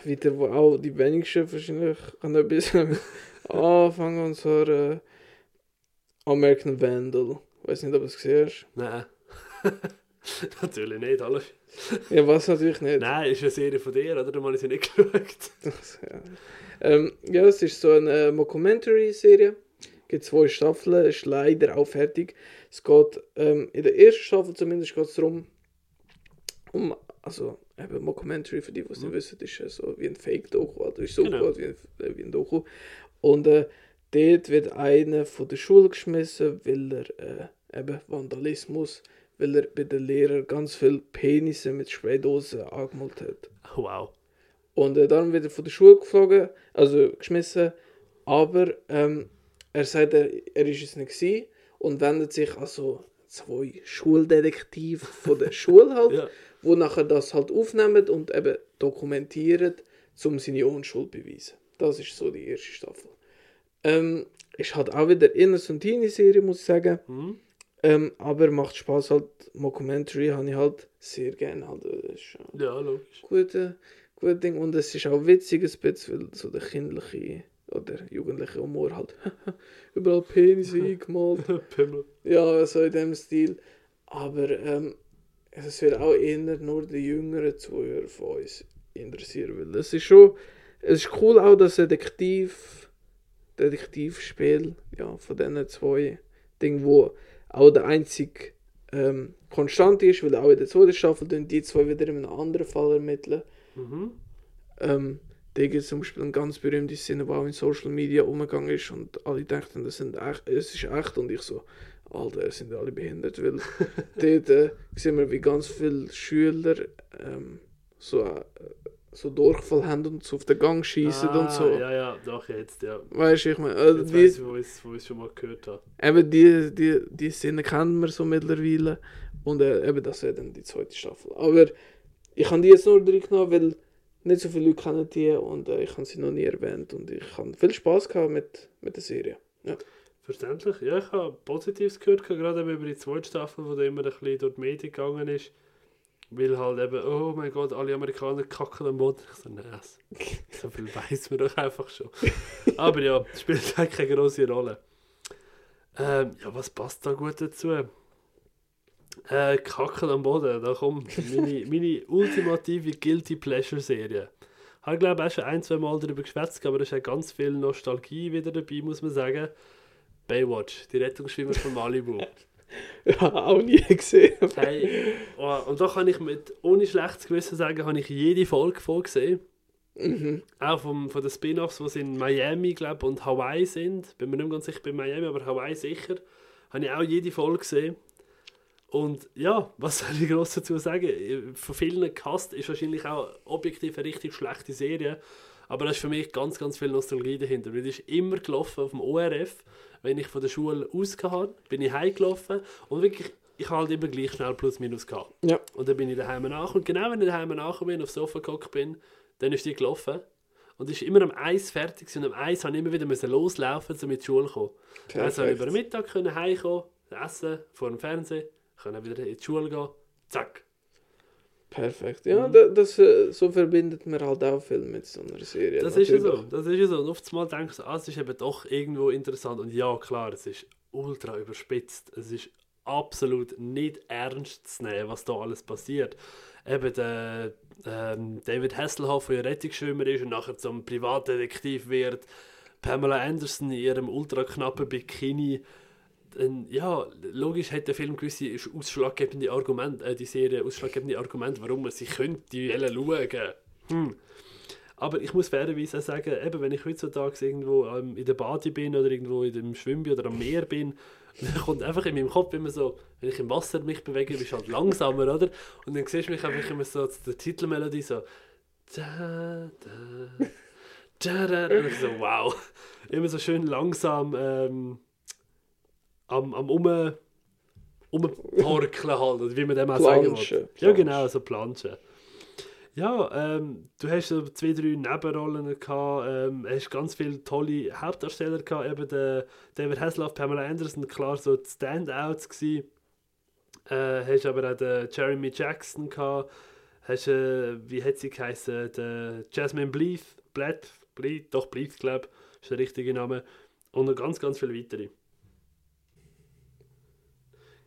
weiter, wo auch die wenigsten wahrscheinlich an etwas anfangen, und zwar äh, American Vandal. Weiß nicht, ob du es gesehen hast. Nein. Natürlich nicht, alles. Ja, was natürlich nicht. Nein, ist eine Serie von dir, oder? Da habe ich sie nicht geschaut. ja. Ähm, ja, es ist so eine äh, Mockumentary-Serie. Gibt zwei Staffeln, ist leider auch fertig. Es geht, ähm, in der ersten Staffel zumindest geht es darum, um, also eben Mockumentary, für die, die es nicht wissen, ist äh, so wie ein Fake-Doku, also ist so Genau. gut wie ein, äh, wie ein Doku. Und äh, dort wird einer von der Schule geschmissen, weil er äh, eben Vandalismus, weil er bei den Lehrern ganz viele Penisse mit Spraydosen angemalt hat. Wow. Und äh, darum wird er von der Schule geflogen, also geschmissen. Aber ähm, er sagt, er, er ist es nicht gewesen und wendet sich an so zwei Schuldetektive von der Schule halt, Ja. wo nachher das halt aufnehmen und eben dokumentieren, um seine Unschuld zu beweisen. Das ist so die erste Staffel. Ähm, ist halt auch wieder eher so eine Teenie-Serie, muss ich sagen. Mhm. Ähm, aber macht Spaß halt. Mockumentary habe ich halt sehr gerne. Halt. Das ist schon Ja, logisch. gute, gute Ding. Und es ist auch witzig ein bisschen, weil so der kindliche oder jugendliche Humor halt überall Penis eingemalt. Pimmel. Ja, so in dem Stil. Aber ähm, es wird auch eher nur die jüngeren Zuhörer von uns interessieren, weil es ist schon, es ist cool auch das Detektiv, Detektivspiel, ja, von diesen zwei Dingen, wo auch der einzige ähm, konstant ist, weil auch in der zweiten Staffel die zwei wieder in einem anderen Fall ermitteln. Mhm. Ähm, es zum Beispiel eine ganz berühmte Szene, die auch in Social Media umgegangen ist und alle dachten, das sind echt, es ist echt und ich so, Alter, sind alle behindert, weil dort äh, sehen wir, wie ganz viele Schüler ähm, so, äh, so Durchfall haben und so auf den Gang schießen und so. Ah, Ja, ja, doch, jetzt, ja. Weißt du, ich meine, also Jetzt die, weiss ich, wo ich wo ich es schon mal gehört habe. eben die, die, die Szene kennen wir so mittlerweile und äh, eben das wäre dann die zweite Staffel. Aber ich habe die jetzt nur drin genommen, weil nicht so viele Leute kennen die und äh, ich habe sie noch nie erwähnt und ich habe viel Spaß gehabt mit, mit der Serie. Ja. Verständlich. Ja, ich habe Positives gehört, gerade über die zweite Staffel, wo da immer ein bisschen durch die Medien gegangen ist. Weil halt eben, oh mein Gott, alle Amerikaner kacken am Boden. Ich so, nein, so viel weiß man doch einfach schon. Aber ja, spielt halt keine große Rolle. Ähm, ja, was passt da gut dazu? Äh, Kacken am Boden, da kommt meine, meine ultimative Guilty Pleasure Serie. Ich habe glaube auch schon ein, zwei Mal darüber geschwätzt, aber da ist ja ganz viel Nostalgie wieder dabei, muss man sagen. Baywatch, die Rettungsschwimmer von Malibu. ja, auch nie gesehen. Hey, oh, und da kann ich mit ohne schlechtes Gewissen sagen, habe ich jede Folge von gesehen. Mhm. Auch vom, von den Spin-Offs, die in Miami glaub, und Hawaii sind. Bin mir nicht ganz sicher bei Miami, aber Hawaii sicher. Habe ich auch jede Folge gesehen. Und ja, was soll ich groß dazu sagen? Von vielen Cast ist wahrscheinlich auch objektiv eine richtig schlechte Serie. Aber da ist für mich ganz, ganz viel Nostalgie dahinter. Weil die ist immer gelaufen auf dem ORF. Wenn ich von der Schule ausgegangen habe, bin ich heimgelaufen. Und wirklich, ich habe halt immer gleich schnell plus minus gehabt. Ja. Und dann bin ich daheim nach. Und genau wenn ich daheim nach bin, aufs Sofa geguckt bin, dann ist die gelaufen. Und ist immer am Eis fertig. Und am Eis habe ich immer wieder müssen loslaufen, um in die Schule zu kommen. Also über den Mittag können heimkommen, essen, vor dem Fernsehen, können wieder in die Schule gehen. Zack. Perfekt. Ja, Mhm. da, das, äh, so verbindet man halt auch viel mit so einer Serie. Das ist ja so. natürlich. Das ist ja so. Und oftmals denkst du, ah, es ist eben doch irgendwo interessant. Und ja, klar, es ist ultra überspitzt. Es ist absolut nicht ernst zu nehmen, was da alles passiert. Eben der ähm, David Hasselhoff, der Rettungsschwimmer ist und nachher zum Privatdetektiv wird. Pamela Anderson in ihrem ultra knappen Bikini. Dann, ja, logisch hat der Film gewisse ausschlaggebende Argumente, äh, die Serie ausschlaggebende Argumente, warum man sie könnte schauen. Hm. Aber ich muss fairerweise auch sagen, eben, wenn ich heutzutage irgendwo ähm, in der Bade bin oder irgendwo in dem Schwimmbad oder am Meer bin, dann kommt einfach in meinem Kopf immer so, wenn ich im Wasser mich bewege, bist du halt langsamer, oder? Und dann siehst du mich einfach immer so zu der Titelmelodie so da, da, da, da, und ich so, wow. Immer so schön langsam ähm, am, am um, umtorkeln halt, wie man dem auch sagen will. Ja genau, so planschen. Ja, ähm, du hast so zwei, drei Nebenrollen gehabt, ähm, hast ganz viele tolle Hauptdarsteller gehabt, eben der David Hasselhoff, Pamela Anderson, klar so die Standouts gewesen. Äh, hast aber auch den Jeremy Jackson gehabt, hast, äh, wie hat sie geheißen, der Jasmine Bleeth, Bleeth, Bleeth, doch Bleeth, glaube ich, ist der richtige Name, und noch ganz, ganz viele weitere.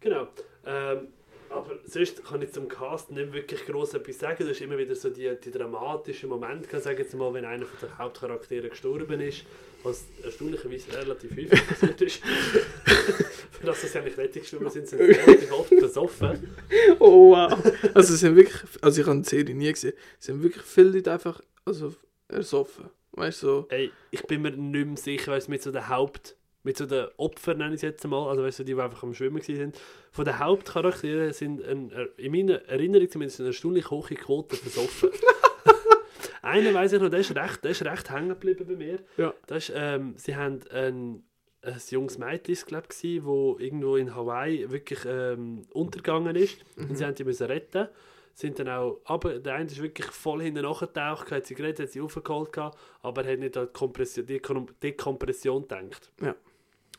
Genau. Ähm, Aber sonst kann ich zum Cast nicht wirklich groß etwas sagen. Du hast immer wieder so die, die dramatischen Momente, gehabt, sagen jetzt mal, wenn einer von den Hauptcharakteren gestorben ist, was erstaunlicherweise relativ häufig passiert ist. Für das sie eigentlich rettig geschwommen sind, sind sie relativ oft besoffen. Oh wow. Also es sind wirklich, also ich habe die Serie nie gesehen, es sind wirklich viele Leute einfach also, ersoffen. Weißt du, so. Ey, ich bin mir nicht mehr sicher, weißt, mit so den Haupt... Mit so den Opfern nenne ich es jetzt mal, also weißt du, die, die einfach am Schwimmen waren. Von den Hauptcharakteren sind ein, in meiner Erinnerung zumindest eine erstaunlich hohe Quote versoffen. Einer weiß ich noch, der ist recht, der ist recht hängen geblieben bei mir. Ja. Das ist, ähm, sie haben ein, ein junges Mädchen, glaube ich, wo irgendwo in Hawaii wirklich ähm, untergegangen ist. Und sie haben die müssen retten. Sind dann auch, aber der eine ist wirklich voll hinten nachgetaucht, hat sie geredet, hat sie aufgeholt, aber er hat nicht an die Kompression, die Kom- Dekompression gedacht. Ja.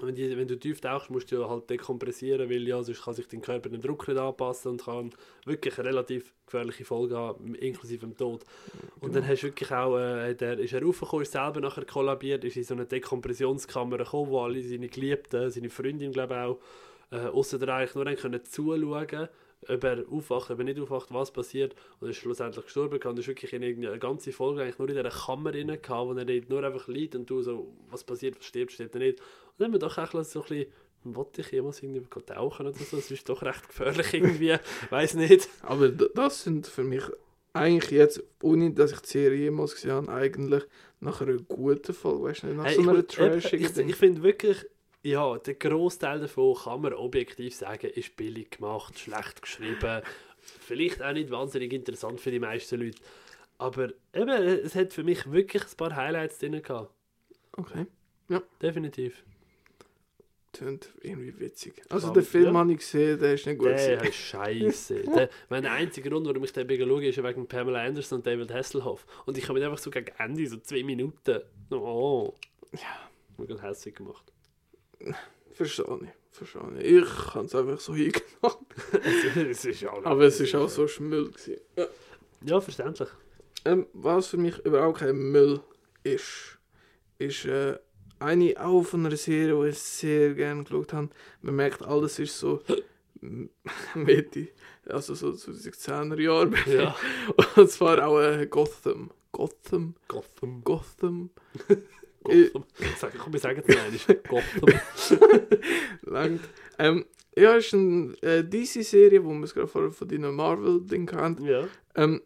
Wenn, die, wenn du tief tauchst, musst du ja halt dekompressieren, weil ja, sonst kann sich dein Körper dem Druck nicht anpassen und kann wirklich eine relativ gefährliche Folge haben, inklusive dem Tod. Und dann hast du wirklich auch, äh, der, ist er raufgekommen, ist selber nachher kollabiert, ist in so eine Dekompressionskammer gekommen, wo alle seine Geliebten, seine Freundin glaube auch, äh, ausser der eigentlich nur können zuschauen ob er aufwacht, ob er nicht aufwacht, was passiert und er ist schlussendlich gestorben. Und ist wirklich in irgendeine ganze Folge eigentlich nur in dieser Kammer drin gehabt, wo er nur einfach liegt und du so, was passiert, was stirbt, stirbt er nicht. Und dann haben wir doch auch so ein bisschen, wollte ich jemals irgendwie tauchen oder so, es ist doch recht gefährlich irgendwie, weiß nicht. Aber das sind für mich eigentlich jetzt, ohne dass ich die Serie jemals gesehen habe, eigentlich nach einer guten Folge, weißt du nicht, nach Hey, so ich einer trashigen ich, Ding. ich finde wirklich, ja, der Großteil davon kann man objektiv sagen, ist billig gemacht, schlecht geschrieben, vielleicht auch nicht wahnsinnig interessant für die meisten Leute. Aber eben, es hat für mich wirklich ein paar Highlights drin gehabt. Okay, Definitiv. Tönt irgendwie witzig. Also Ja, den Film ja. habe ich gesehen, der ist nicht gut. Der gewesen. ist scheiße. der, mein, der einzige Grund, warum ich den schaue, ist wegen Pamela Anderson und David Hasselhoff. Und ich habe mich einfach so gegen Ende, so zwei Minuten, oh, Ja, mir gerade hässlich gemacht. verstehe ich. Verstehe ich. Ich habe es einfach so hingenommen. es ist ja Aber es ist auch so Müll. Gewesen. Ja. Ja, verständlich. Ähm, was für mich überhaupt kein Müll ist, ist äh, eine auch von einer Serie, die ich sehr gerne geschaut habe. Man merkt, alles ist so Mitte, also so zu den 10er Jahren. Ja. Und zwar auch äh, Gotham. Gotham. Gotham. Gotham. Gotham. Sag, komm, wir sagen es. Gotham. Langt. Ähm, ja, ist eine äh, DC-Serie, wo man es gerade vorher von deinen Marvel-Ding kennt. Ja. Ähm,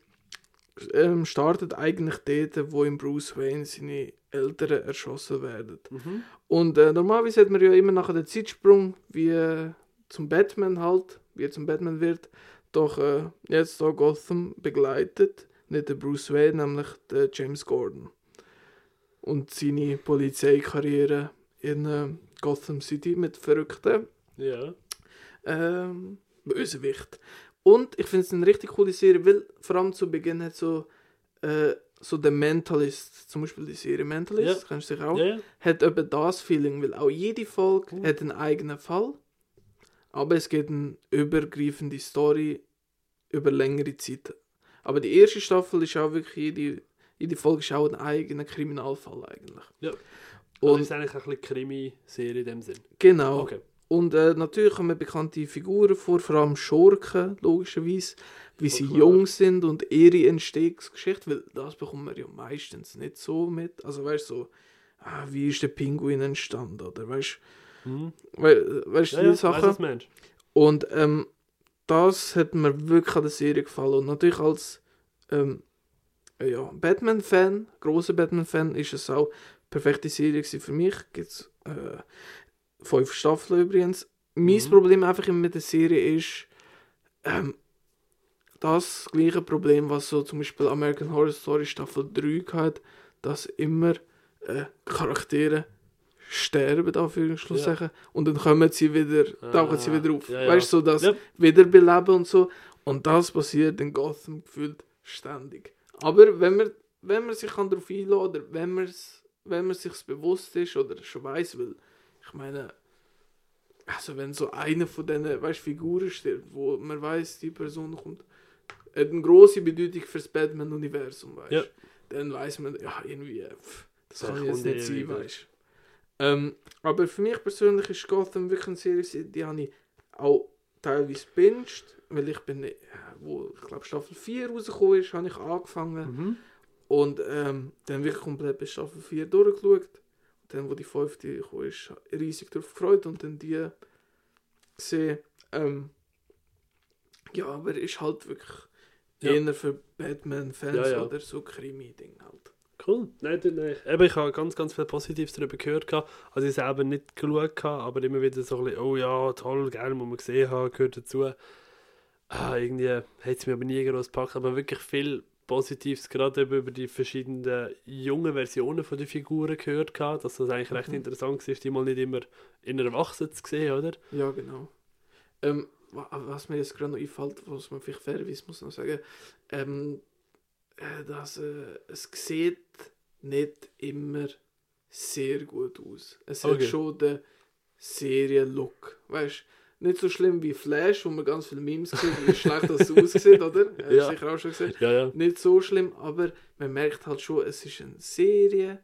ähm, startet eigentlich dort, wo im Bruce Wayne seine Eltern erschossen werden. Mhm. Und äh, normalerweise hat man ja immer nachher den Zeitsprung, wie äh, zum Batman halt, wie er zum Batman wird. Doch äh, jetzt da Gotham begleitet nicht der Bruce Wayne, nämlich der James Gordon. Und seine Polizeikarriere in äh, Gotham City mit verrückten Ja. ähm, Bösewicht. Und ich finde es eine richtig coole Serie, weil vor allem zu Beginn hat so, äh, so der Mentalist, zum Beispiel die Serie Mentalist, Ja. kennst du dich auch, Ja, ja. hat etwa das Feeling, weil auch jede Folge Mhm. hat einen eigenen Fall, aber es geht eine übergreifende Story über längere Zeit. Aber die erste Staffel ist auch wirklich, jede, jede Folge ist auch ein eigener Kriminalfall eigentlich. Ja. Also Und ist eigentlich ein bisschen Krimi-Serie in dem Sinn. genau. Okay. Und äh, natürlich kommen bekannte Figuren vor, vor allem Schurken, logischerweise, wie sie klar. jung sind und ihre Entstehungsgeschichte, weil das bekommt man ja meistens nicht so mit. Also weißt du, so, ah, wie ist der Pinguin entstanden, oder weißt Mhm. du, we, weißt du Ja, die ja, Sachen? meinst. Und ähm, das hat mir wirklich an der Serie gefallen. Und natürlich als ähm, äh, ja, Batman-Fan, großer Batman-Fan, ist es auch eine perfekte Serie für mich. Gibt es äh, fünf Staffeln übrigens. Mein Mhm. Problem einfach mit der Serie ist ähm, das gleiche Problem, was so zum Beispiel American Horror Story Staffel 3 hat, dass immer äh, Charaktere sterben, darf ich sagen, und dann kommen sie wieder, tauchen sie Ah, wieder auf. ja, ja. Weißt du, so das Ja. Wiederbeleben und so. Und das passiert in Gotham gefühlt ständig. Aber wenn man, wenn man sich darauf einladen oder wenn man wenn man sich bewusst ist oder schon weiß, weil ich meine, also wenn so eine von diesen weißt, Figuren stirbt, wo man weiß, die Person kommt, hat eine große Bedeutung fürs Batman-Universum, weißt Ja. dann weiß man, ja, irgendwie, äh, pff, das kann jetzt kommt nicht sein, weißt ähm, Aber für mich persönlich ist Gotham wirklich eine Serie, die habe ich auch teilweise binged, weil ich bin, äh, wo ich glaube Staffel 4 rausgekommen ist, habe ich angefangen Mhm. und ähm, dann wirklich komplett bis Staffel 4 durchgeschaut. Dann, wo die fünfte gekommen ist, riesig darauf gefreut und dann die gesehen. Ähm, ja, aber ist halt wirklich Ja. eher für Batman-Fans Ja, ja. oder so Krimi-Ding halt. Cool. Nein, nein. Eben, ich habe ganz, ganz viel Positives darüber gehört. Also ich selber nicht geschaut, gehabt, aber immer wieder so ein bisschen, oh ja, toll, geil, muss man gesehen haben, gehört dazu. Ah, irgendwie hat es mir aber nie groß gepackt, aber wirklich viel Positives, gerade eben über die verschiedenen jungen Versionen von den Figuren gehört, gehabt, dass das eigentlich recht Mhm. interessant war, die mal nicht immer in Erwachsenen zu sehen, oder? Ja, genau. Ähm, wa- was mir jetzt gerade noch einfällt, was man vielleicht fairerweise muss noch sagen, ähm, äh, dass äh, es sieht nicht immer sehr gut aus. Es hat Okay. schon den Serien-Look, weißt nicht so schlimm wie Flash, wo man ganz viele Memes sieht, wie schlecht das aussieht, oder? Hast du Ja. sicher auch schon gesehen. Ja, ja. Nicht so schlimm, aber man merkt halt schon, es ist eine Serie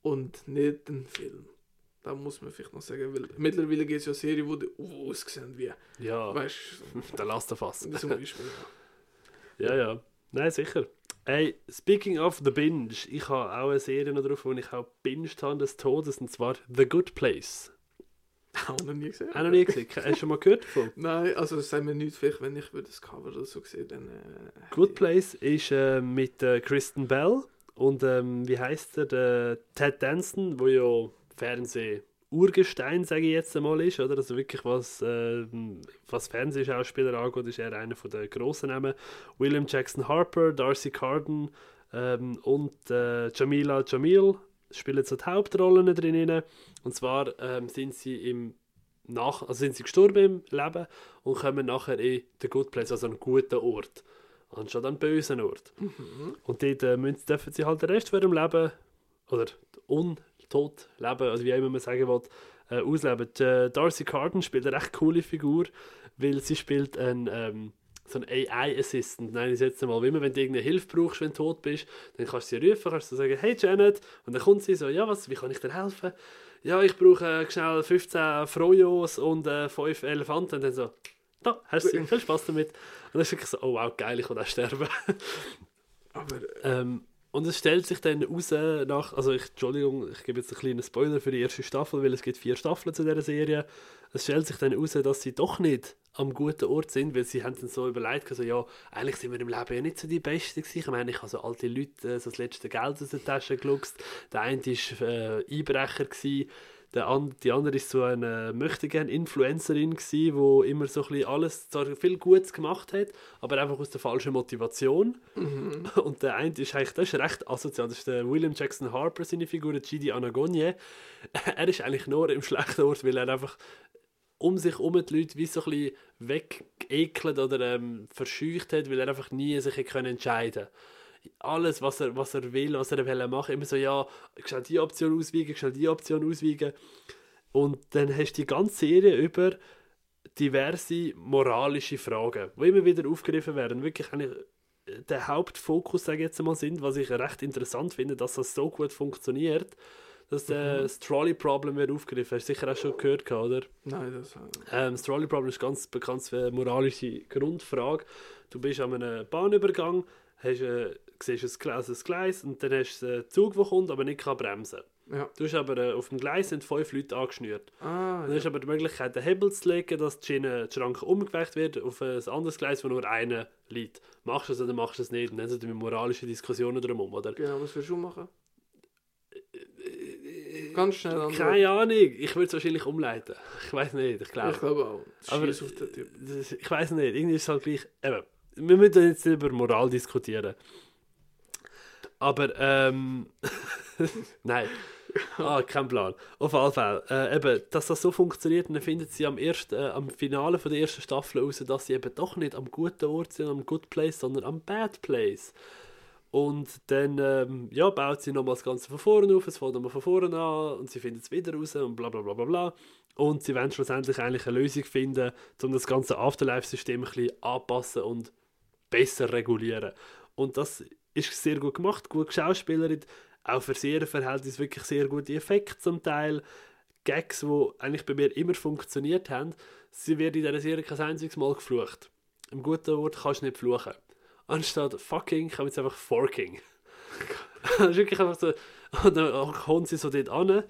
und nicht ein Film. Da muss man vielleicht noch sagen, weil mittlerweile gibt es ja Serien, die aussehen wie, Ja, weißt der Last of Us. du, zum Beispiel. Ja, ja. Nein, sicher. Hey, speaking of the binge, ich habe auch eine Serie noch drauf, wo ich auch binged habe des Todes, und zwar The Good Place. Auch noch nie gesehen. Auch noch nie gesehen. Hast du schon mal gehört davon? Nein, also das sagt mir nicht, vielleicht wenn ich das Cover oder so sehe, dann... Äh, Good Place ist äh, mit äh, Kristen Bell und ähm, wie heißt er? Der Ted Danson, wo ja Fernseh Urgestein, sage ich jetzt einmal, ist, oder? Also wirklich, was, äh, was Fernsehschauspieler angeht, ist er einer von der grossen Namen. William Jackson Harper, Darcy Carden ähm, und äh, Jamila Jamil spielen so die Hauptrollen drin. Und zwar ähm, sind sie im nach, also sind sie gestorben im Leben und kommen nachher in den Good Place, also einen guten Ort, anstatt einen bösen Ort. Mhm. Und dort äh, müssen, dürfen sie halt den Rest von ihrem Leben, oder untot leben, also wie immer man sagen will, äh, ausleben. Die, äh, Darcy Carden spielt eine recht coole Figur, weil sie spielt ein, ähm, so ein AI-Assistant, nein, ich jetzt mal, wie immer, wenn du irgendeine Hilfe brauchst, wenn du tot bist, dann kannst du sie rufen, kannst du sagen, hey Janet, und dann kommt sie so, ja was, wie kann ich dir helfen? Ja, ich brauche äh, schnell 15 Frojos und äh, 5 Elefanten, und dann so, da, hast du viel Spaß damit. Und dann ist wirklich so, oh wow, geil, ich kann auch sterben. Aber Ähm, und es stellt sich dann raus nach, also ich, Entschuldigung, ich gebe jetzt einen kleinen Spoiler für die erste Staffel, weil es gibt vier Staffeln zu dieser Serie. Es stellt sich dann raus, dass sie doch nicht am guten Ort sind, weil sie haben dann so überlegt, also ja, eigentlich sind wir im Leben ja nicht so die Besten gewesen. Ich meine, ich habe so alte Leute äh, so das letzte Geld aus der Tasche geluchst. Der eine war äh, Einbrecher, gewesen. Der an, die andere ist so eine möchte gerne Influencerin wo immer so ein bisschen alles zwar viel Gutes gemacht hat, aber einfach aus der falschen Motivation. Und der eine ist eigentlich, das ist recht asozial, das ist der William Jackson Harper, seine Figur, Gidi Anagonye. Er ist eigentlich nur im schlechten Ort, weil er einfach um sich herum die Leute wie so ein bisschen weggeekelt oder ähm, verscheucht hat, weil er einfach nie sich können entscheiden alles, was er, was er will, was er will machen, immer so, ja, schnell die Option auswiegen, schnell die Option auswiegen. Und dann hast du die ganze Serie über diverse moralische Fragen, die immer wieder aufgegriffen werden. Wirklich eigentlich äh, der Hauptfokus, sage ich jetzt mal, sind, was ich recht interessant finde, dass das so gut funktioniert, dass äh, das Trolley-Problem wird aufgegriffen. Hast du sicher auch schon gehört, oder? nein, das... Äh, Ähm, das Trolley-Problem ist ganz bekannt für moralische Grundfrage. Du bist an einem Bahnübergang, hast, äh, siehst ein Gleis, ein Gleis und dann hast du einen Zug, der kommt, aber nicht kann bremsen ja. Du hast aber äh, auf dem Gleis sind fünf Leute angeschnürt. Ah, Dann ja. hast du aber die Möglichkeit, den Hebel zu legen, dass die Schiene, die Schranke umgeweicht wird auf ein anderes Gleis, wo nur einer liegt. Machst du es oder machst du es nicht? Und dann sind wir moralische Diskussionen drumherum, oder? Genau, was würdest du machen? Ganz schnell antworten. Keine Ahnung, ich würde es wahrscheinlich umleiten. Ich weiß nicht, ich glaube. Ich glaube auch. Aber auf den Typ. das- ich weiß nicht, irgendwie ist es halt gleich. Eben, wir müssen jetzt über Moral diskutieren. Aber, ähm. nein. Ah, kein Plan. Auf jeden Fall. Äh, eben, dass das so funktioniert, dann findet sie am, ersten, äh, am Finale von der ersten Staffel heraus, dass sie eben doch nicht am guten Ort sind, am Good Place, sondern am Bad Place. Und dann ähm, ja, baut sie nochmal das Ganze von vorne auf, es fängt nochmal von vorne an und sie finden es wieder raus und bla bla bla bla bla. Und sie wollen schlussendlich eigentlich eine Lösung finden, um das ganze Afterlife-System ein bisschen anpassen und besser regulieren. Und das ist sehr gut gemacht, gut geschauspielert, auch für Serienverhältnisse wirklich sehr gute Effekte zum Teil. Gags, die eigentlich bei mir immer funktioniert haben, sie wird in dieser Serie kein einziges Mal geflucht. Im guten Wort kannst du nicht fluchen. Anstatt fucking kommt jetzt einfach forking. das ist wirklich einfach so. Und dann kommt sie so dort an.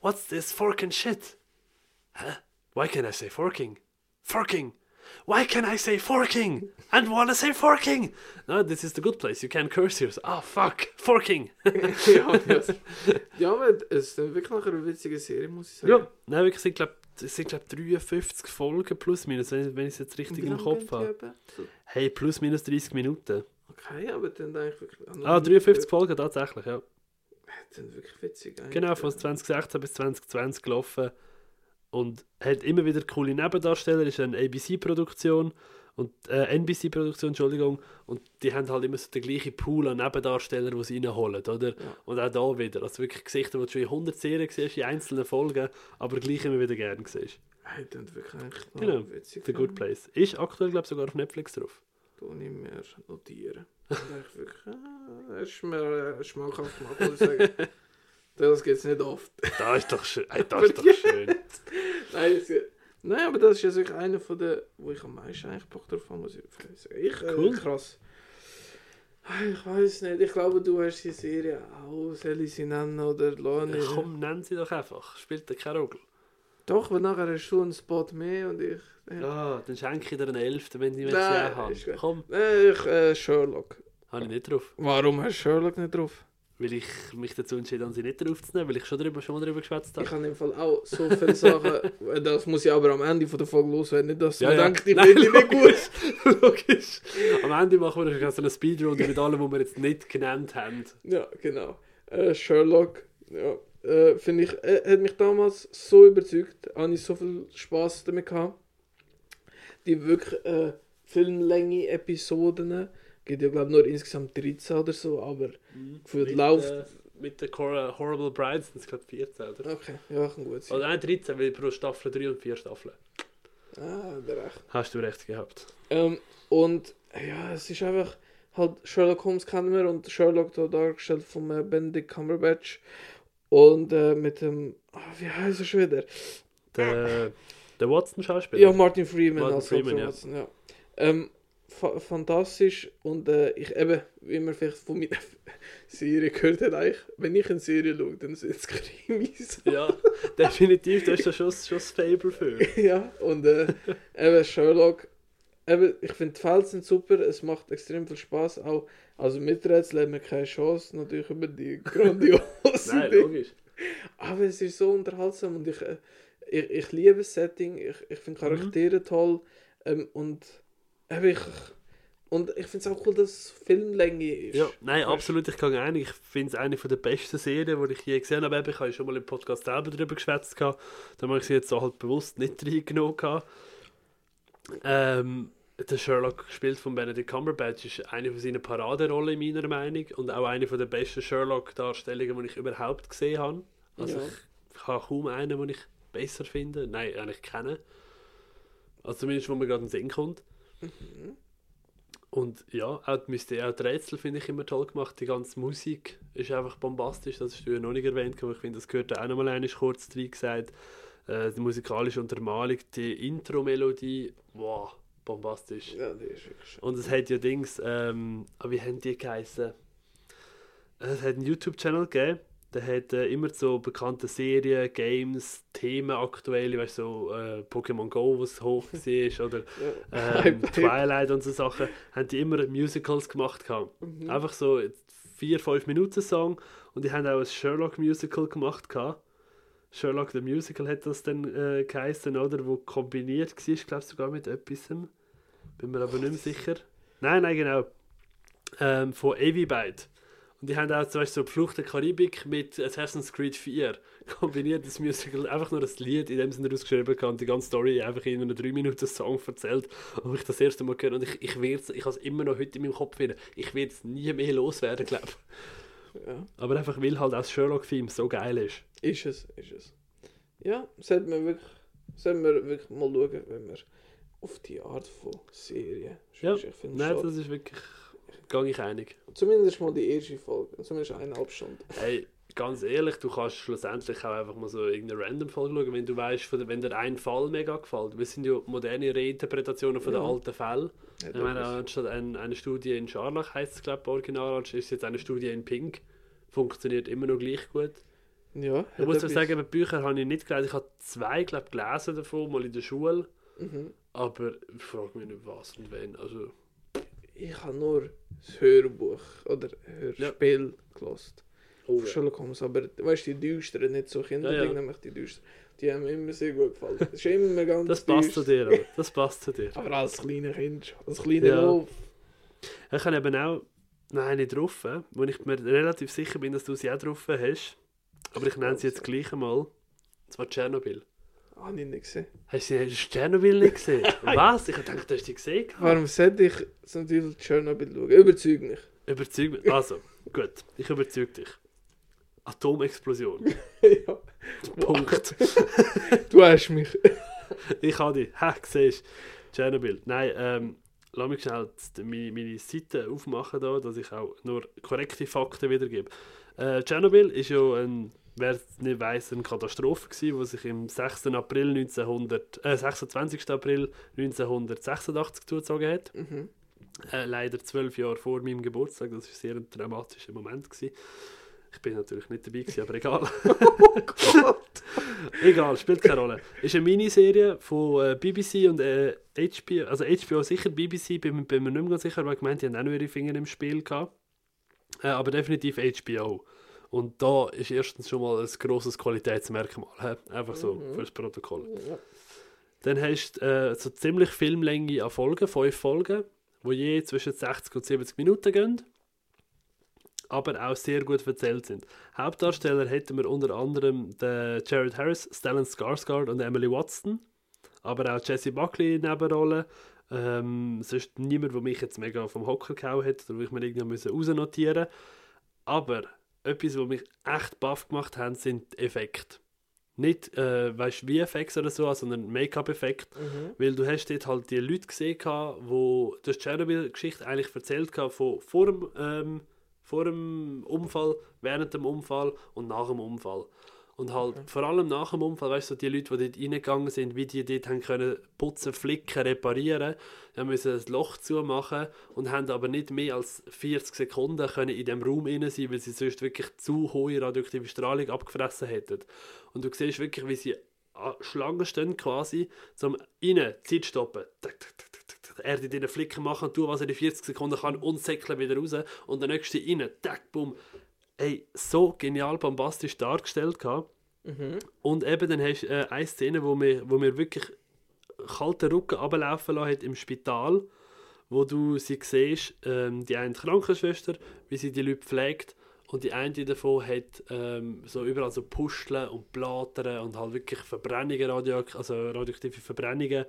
What's this forking shit? Hä? Why can I say forking? Forking! Why can I say forking? And wanna say forking? No, this is the good place. You can curse here. Ah, fuck. Forking. ja, das, ja, aber es ist wirklich eine witzige Serie, muss ich sagen. ja, nein, wirklich, ich glaube, es sind glaub, 53 Folgen plus minus, wenn ich es jetzt richtig im Kopf habe. So, Hey, plus minus 30 Minuten. Okay, aber dann eigentlich wirklich... Ah, 53 Folgen tatsächlich, ja. Dann wirklich witzig eigentlich. Genau, von 2016 bis 2020 gelaufen. Und hat immer wieder coole Nebendarsteller, ist eine ABC-Produktion und äh, NBC-Produktion, Entschuldigung. Und die haben halt immer so den gleichen Pool an Nebendarstellern, die sie reinholen, oder? Ja. Und auch da wieder. Also wirklich Gesichter, die du schon in 100 Serien siehst, in einzelnen Folgen, aber gleich immer wieder gerne siehst. Hey, dann wirklich noch Genau. The Good Place. Ist aktuell, glaube ich, sogar auf Netflix drauf. Da nicht mehr notieren. Und eigentlich wirklich... Ah, ist mir äh, schmackhaft gemacht, muss ich sagen. das geht es nicht oft. Da ist doch schön. Das ist doch schön. Nein, nein, aber das ist ja wirklich einer von den, wo ich am meisten eigentlich Bock drauf habe, muss ich sagen. Ich, äh, Cool. krass. Ah, Ich weiß nicht, ich glaube, du hast die Serie auch, soll ich sie nennen oder lassen? Komm, nenn sie doch einfach. Spielt da keine Rolle. Doch, weil nachher hast du einen Spot mehr und ich... Ja. Ja, dann schenke ich dir einen Elften, wenn ich Nein, welche habe. Komm, Äh, ich, äh, Sherlock. habe ich nicht drauf. Warum hast du Sherlock nicht drauf? Weil ich mich dazu entschieden habe, sie nicht draufzunehmen, weil ich schon, drüber, schon mal darüber geschwätzt habe. Ich habe im Fall auch so viele Sachen, das muss ich aber am Ende von der Folge loswerden, nicht dass Ja, man ja. denkt, ich die nicht gut. Logisch. Am Ende machen wir so eine Speedrunde mit allem, was wir jetzt nicht genannt haben. Ja, genau. Äh, Sherlock, ja, äh, finde ich, äh, hat mich damals so überzeugt, habe ich so viel Spaß damit gehabt. Die wirklich äh, Filmlänge Episoden, gibt ja glaube nur insgesamt 13 oder so, aber gefühlt mit, läuft. Äh, mit den Cor Horrible Brides sind es gerade 14, oder? Okay, ja, kann gut sein. Oder nein, 13, weil pro Staffel 3 und 4 Staffeln. Ah, recht. Hast du recht gehabt. Ähm, und ja, es ist einfach halt Sherlock Holmes kennen wir und Sherlock da dargestellt von äh, Benedict Cumberbatch und äh, mit dem, ah, wie heißt er schon wieder? Der, der Watson-Schauspieler. Ja, Martin Freeman Martin als Freeman, ja. Watson, ja. Ähm, fantastisch und äh, ich eben, wie man vielleicht von meiner Serie gehört hat, eigentlich, wenn ich eine Serie schaue, dann sind es Krimis. ja, definitiv, da ist da schon, schon das Fable für. ja, und äh, eben Sherlock, eben, ich finde die Fälle sind super, es macht extrem viel Spaß auch, also mit Rätsel haben wir keine Chance, natürlich über die grandiosen Nein, logisch. Aber es ist so unterhaltsam und ich, äh, ich, ich liebe das Setting, ich, ich finde Charaktere toll ähm, und eben ich, und ich finde es auch cool, dass es Filmlänge ist. Ja, nein, absolut, ich kann ein. Ich finde es eine der besten Serien, die ich je gesehen habe. Ich habe schon mal im Podcast selber darüber geschwätzt. Da habe ich sie jetzt so halt bewusst nicht reingenommen. Ähm, der Sherlock gespielt von Benedict Cumberbatch ist eine von seinen Paraderollen in meiner Meinung und auch eine von der besten Sherlock-Darstellungen, die ich überhaupt gesehen habe. Also Ja. ich habe kaum einen, den ich besser finde. Nein, eigentlich kennen. Also zumindest, wo mir gerade in den Sinn kommt. Und ja, auch die, Myster- auch die Rätsel finde ich immer toll gemacht. Die ganze Musik ist einfach bombastisch. Das hast du ja noch nicht erwähnt, aber ich finde, das gehört auch noch mal einmal kurz drin gesagt. Äh, die musikalische Untermalung, die Intro-Melodie, wow, bombastisch. Ja, die ist wirklich schön. Und es hat ja Dings, ähm, ah, wie haben die geheißen? Es hat einen YouTube-Channel gegeben, der hat äh, immer so bekannte Serien, Games, Themen aktuell, weißt so äh, Pokémon Go, was hoch war, oder ähm. Twilight und so Sachen, haben die immer Musicals gemacht. gehabt. Mhm. Einfach so 4-5 Minuten Song und die haben auch ein Sherlock Musical gemacht. gehabt. Sherlock the Musical hat das dann äh, geheißen, oder? Wo kombiniert war, ich glaube sogar mit etwas. Bin mir aber nicht mehr sicher. Nein, nein, genau. Ähm, von Evibyte. Und die haben auch zum Beispiel so Flucht der Karibik mit Assassin's Creed 4 kombiniert, das Musical, einfach nur das Lied in dem Sinne rausgeschrieben kann, die ganze Story einfach in einem 3 Minuten Song erzählt. Und ich das erste Mal gehört und ich, ich ich habe es immer noch heute in meinem Kopf wieder. Ich werde es nie mehr loswerden, glaube ich. Ja. Aber einfach, weil halt auch das Sherlock-Theme so geil ist. Ist es, ist es. Ja, sollten wir wirklich, sollten wir wirklich mal schauen, wenn wir auf die Art von Serie. Ja, Ich finde Nein, das ist wirklich, gehe ich einig. zumindest mal die erste Folge, zumindest eineinhalb Stunden. Hey, ganz ehrlich, du kannst schlussendlich auch einfach mal so irgendeine random Folge schauen, wenn du weißt, wenn dir ein Fall mega gefällt. Wir sind ja moderne Reinterpretationen von den Ja. alten Fällen. Ja, Ich meine, anstatt ein, eine Studie in Scharlach heißt es, glaube ich, original, ist es jetzt eine Studie in Pink. Funktioniert immer noch gleich gut. ja, Ich muss etwas- sagen, die Bücher habe ich nicht gelesen. Ich habe zwei, glaube ich, gelesen davon, mal in der Schule. Mhm. Aber ich frage mich nicht, was und wenn. Also, Ich habe nur das Hörbuch oder Hörspiel gelost. oh, Von Sherlock Holmes, aber weißt du, die düsteren, nicht so Kinderdinge, Ja, ja. nämlich die düsteren, die haben mir immer sehr gut gefallen. Das ist immer ganz Das passt zu düster. dir, aber. Das passt zu dir. Aber als kleiner Kind, als kleiner Ja. Wolf. Ich habe eben auch noch eine drauf, wo ich mir relativ sicher bin, dass du sie auch drauf hast. Aber ich nenne sie jetzt gleich einmal. Und zwar Tschernobyl. Habe ich nicht gesehen. Hast du, Tschernobyl nicht gesehen? Was? Ich dachte, du hast die gesehen. Warum sollte ich so natürlich Tschernobyl schauen? Überzeug mich. Überzeug mich. Also, gut. Ich überzeug dich. Atomexplosion. ja. Punkt. Du hast mich. Ich habe die. Ha, siehst. Tschernobyl. Nein, ähm, lass mich schnell meine, meine Seite aufmachen, da, dass ich auch nur korrekte Fakten wiedergebe. Äh, Tschernobyl ist ja ein, wer es nicht weiss, eine Katastrophe gewesen, die sich im 6. April 1900, äh, 26. April 1986 zugezogen hat. Mhm. Äh, leider zwölf Jahre vor meinem Geburtstag. Das war sehr ein dramatischer Moment. Gewesen. Ich bin natürlich nicht dabei, gewesen, aber egal. egal, spielt keine Rolle. Ist eine Miniserie von äh, BBC und äh, HBO. Also HBO sicher, BBC bin, bin mir nicht mehr ganz sicher, weil ich gemeint, die haben auch noch ihre Finger im Spiel gehabt. Äh, aber definitiv HBO. Und da ist erstens schon mal ein grosses Qualitätsmerkmal. hä? Einfach so Mhm. fürs Protokoll. Ja. Dann hast du äh, so ziemlich Filmlänge an Folgen, fünf Folgen, wo je zwischen 60 und 70 Minuten gehen, aber auch sehr gut erzählt sind. Hauptdarsteller hätten wir unter anderem den Jared Harris, Stellan Skarsgård und Emily Watson, aber auch Jesse Buckley in Nebenrollen. Ähm, sonst niemand, der mich jetzt mega vom Hocker gehauen hat, oder wo ich mir irgendwie rausnotieren Aber etwas, was mich echt baff gemacht hat, sind Effekte. Nicht, äh, weißt wie Effekte oder so, sondern Make-up-Effekte. Mhm. Weil du hast dort halt die Leute gesehen, wo die Tschernobyl-Geschichte eigentlich erzählt gehabt, von vor dem, ähm, vor dem Unfall, während dem Unfall und nach dem Unfall. Und halt vor allem nach dem Unfall, weißt du, so die Leute, die dort reingegangen sind, wie die dort haben können putzen, flicken, reparieren, die haben müssen ein Loch zumachen und haben aber nicht mehr als 40 Sekunden können in dem Raum rein sein, weil sie sonst wirklich zu hohe radioaktive Strahlung abgefressen hätten. Und du siehst wirklich, wie sie an Schlangen stehen quasi, zum innen Zeit stoppen. Er die den Flicken machen, tun, was er in 40 Sekunden kann und säckeln wieder raus und der nächste innen, tak, bumm. Ey, so genial bombastisch dargestellt gehabt. Mhm. Und eben dann hast du äh, eine Szene, wo mir, wo mir wirklich kalten Rücken runterlaufen lassen hat im Spital, wo du sie siehst, ähm, die eine Krankenschwester, wie sie die Leute pflegt und die eine davon hat ähm, so überall so Pusteln und Blätter und halt wirklich Verbrennungen, radio also radioaktive Verbrennungen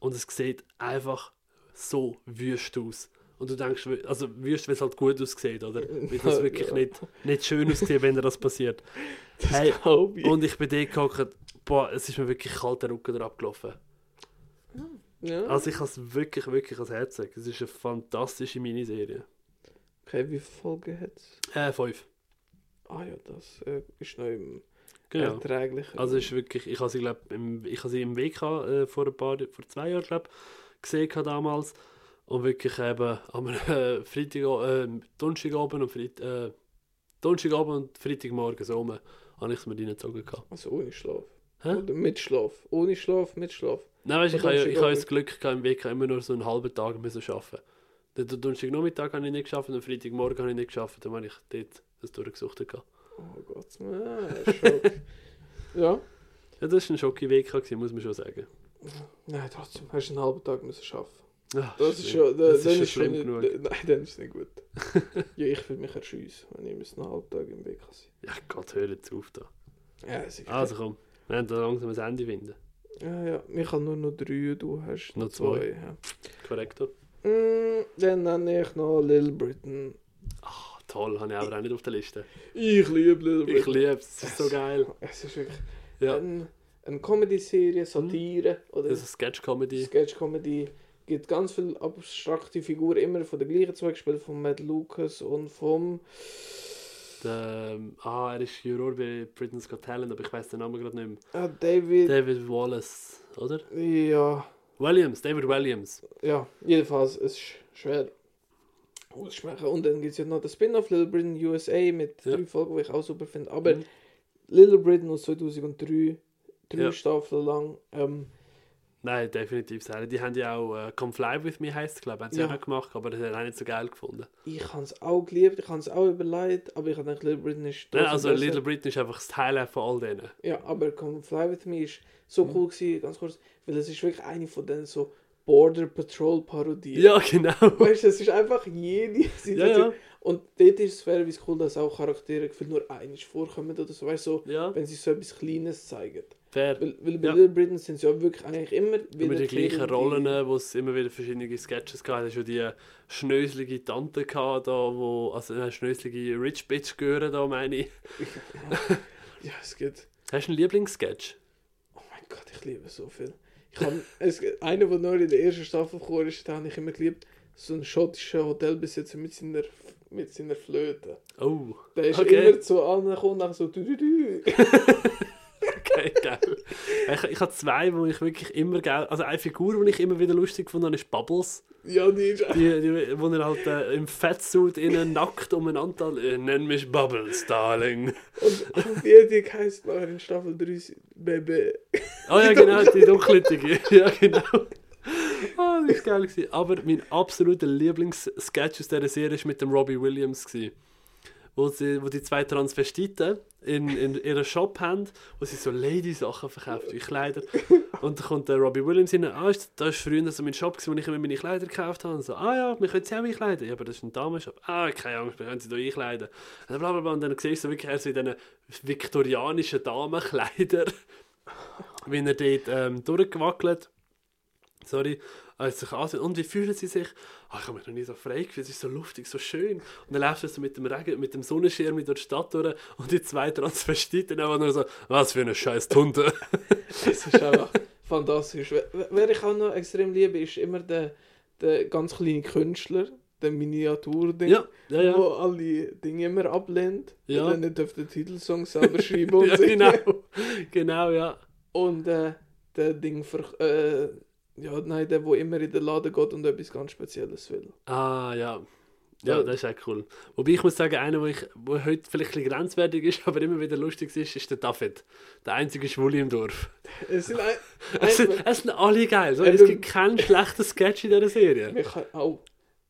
und es sieht einfach so wüst aus. Und du denkst, also wüst, weil es halt gut aussieht, oder? Weil das wirklich Ja. nicht, nicht schön aussieht, wenn dir das passiert. Das Hey, ich. Und ich bin dort gehockt, boah, es ist mir wirklich kalt der Rücken abgelaufen. ja. Also ich habe es wirklich, wirklich ans Herz. Es ist eine fantastische Miniserie. okay, wie viele Folgen hat es? Äh, fünf. Ah ja, das äh, ist noch im Genau. erträglichen. Also es ist wirklich, ich habe sie, glaub, im, ich habe sie im WK äh, vor ein paar, vor zwei Jahren, glaube gesehen damals. Und wirklich eben am äh, Freitag, äh, Donnerstagabend und Freit, äh, Donnerstagabend und Freitagmorgen so rum, habe ich es mir reingezogen. Also ohne Schlaf. Hä? Oder mit Schlaf. Ohne Schlaf, mit Schlaf. Nein, weißt, ich habe, ich habe Donnerstagabend. das Glück gehabt, im WK immer nur so einen halben Tag müssen arbeiten. Den Donnerstagnachmittag habe ich nicht geschafft und Freitagmorgen habe ich nicht geschafft. Dann habe ich dort das durchgesucht. Gehabt. Oh Gott, ah, Schock. ja. Ja, das war ein Schock WK, gewesen, muss man schon sagen. Nein, trotzdem, hast du einen halben Tag müssen arbeiten. Ah, Das ist schlimm. schon, da, Das ist ist schlimm nicht, genug. Nein, dann ist es nicht gut. ja, ich fühle mich erschüss, wenn ich müssen einen halben Tag im Weg sein. Ja, Gott, hör jetzt auf da. Ja, sicher. Also komm, wir haben da langsam ein Ende finden. Ja, ja, ich habe nur noch drei, du hast Noch zwei. zwei. ja. Korrekt. Mm, dann nenne ich noch Little Britain. Ah, toll, habe ich aber auch nicht auf der Liste. Ich liebe Little Britain. Ich liebe es, es ist so geil. Es ist wirklich Ja, ein, eine Comedy-Serie, Satire oder das ist Sketch-Comedy. Sketch-Comedy. Gibt ganz viele abstrakte Figuren, immer von der gleichen zwei gespielt, von Matt Lucas und vom Der, ähm, ah, er ist Juror bei Britain's Got Talent, aber ich weiß den Namen gerade nicht mehr. Ah, David. David Wallace, oder? Ja. Williams, David Williams. Ja, jedenfalls, es ist schwer auszusprechen. Und dann gibt es ja noch das Spin-off Little Britain USA mit Ja. drei Folgen, die ich auch super finde. Aber Mhm. Little Britain aus 2003, drei Ja. Staffeln lang. Ähm, Nein, definitiv sehr. Die haben ja auch äh, Come Fly With Me heisst es, glaube ich. Haben sie Ja. auch gemacht, aber das hat auch nicht so geil gefunden. ich habe es auch geliebt, ich habe es auch überlegt, aber ich habe gedacht, Little Britain ist Nein, also besser. Little Britain ist einfach das Highlight von all denen. Ja, aber Come Fly With Me ist so Mhm. cool gewesen, ganz kurz, weil es ist wirklich eine von den so Border Patrol Parodien. Ja, genau. Weißt du, es ist einfach jede Ja, Situation. ja. Und dort ist es fairerweise cool, dass auch Charaktere gefühlt nur einiges vorkommen oder so, weißt du, so, Ja, wenn sie so etwas Kleines zeigen. Fair. Weil, weil bei Ja. Little Britain sind sie ja wirklich eigentlich immer Immer die gleichen Rollen, wo es immer wieder verschiedene Sketches gab. Es schon die schnöselige Tante gehabt, da, wo, also eine schnöselige Rich Bitch gehören, da meine ich. Ja, es geht. Hast du einen Lieblingssketch? Oh mein Gott, ich liebe so viel. Ich hab, es, einer, der nur in der ersten Staffel gekommen ist, den habe ich immer geliebt. So ein schottischer Hotelbesitzer mit seiner, mit seiner Flöte. Oh, Der ist Okay. immer so angekommen und so du du du. Ich, ich habe zwei, wo ich wirklich immer geil. Also eine Figur, die ich immer wieder lustig gefunden habe, ist Bubbles. Ja, die ist Die, die, wo er halt äh, im Fettsuit innen nackt umeinander. Äh, nenn mich Bubbles, Darling. Und, und die, die heisst nachher in Staffel 3 Baby. Oh ja, genau, die dunkelhäutige. Ja, genau. Ah, das war geil. Gewesen. Aber mein absoluter Lieblingssketch aus dieser Serie war mit dem Robbie Williams. Gewesen. Wo, sie, wo die zwei Transvestiten in, in ihren Shop haben, wo sie so Lady-Sachen verkaufen, wie Kleider. Und dann kommt der Robbie Williams rein, ah, ist- das war früher so mein Shop, wo ich immer meine Kleider gekauft habe. Und so, ah ja, wir können sie auch einkleiden. Ja, aber das ist ein Damenshop. Ah, keine Angst, wir können sie hier einkleiden. Und, bla, bla, bla. und dann siehst du wirklich so in diesen viktorianischen Damenkleidern, wie er dort ähm, durchgewackelt. Sorry, als sich ansieht. Und wie fühlen sie sich? Ah, ich habe mich noch nie so frei gefühlt, es ist so luftig, so schön. Und dann läufst du so mit dem Regen, mit dem Sonnenschirm durch die Stadt durch und die zwei Transvestiten einfach nur so, was für eine scheiß Tunte. Das ist einfach fantastisch. Wer, ich auch noch extrem liebe, ist immer der, der ganz kleine Künstler, der Miniaturding, ja, ja, ja. wo alle Dinge immer ablehnt. Ja. Und dann nicht auf den Titelsong selber schreiben und ja genau. genau, ja. Und äh, der Ding für. Äh, ja, nein, der, wo immer in den Laden geht und etwas ganz Spezielles will. Ah, ja. Ja, das ist echt cool. Wobei ich muss sagen, einer, wo, ich, wo heute vielleicht ein bisschen grenzwertig ist, aber immer wieder lustig ist, ist der David. Der einzige Schwule im Dorf. Es sind ein, Es sind, es sind alle geil. So. Es gibt keinen schlechten Sketch in dieser Serie. wir können auch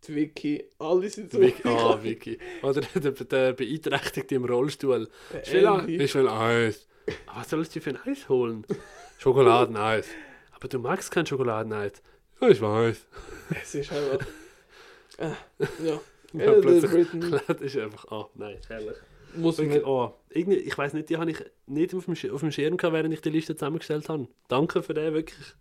die Wiki, alle sind so. Vicky, ah, Vicky. Oder der, der Beeinträchtigte im Rollstuhl. Der Ich will, Eis. Aber was sollst du für ein Eis holen? Schokoladeneis. Aber du magst kein Schokoladeneis. Ja, ich weiß. Es ist einfach. Äh, ja. Ja, plötzlich das ist einfach, oh nein, herrlich. muss Wirklich, man. oh, irgendwie, ich weiß nicht, die habe ich nicht auf dem, auf dem Schirm gehabt, während ich die Liste zusammengestellt habe. Danke für den, wirklich.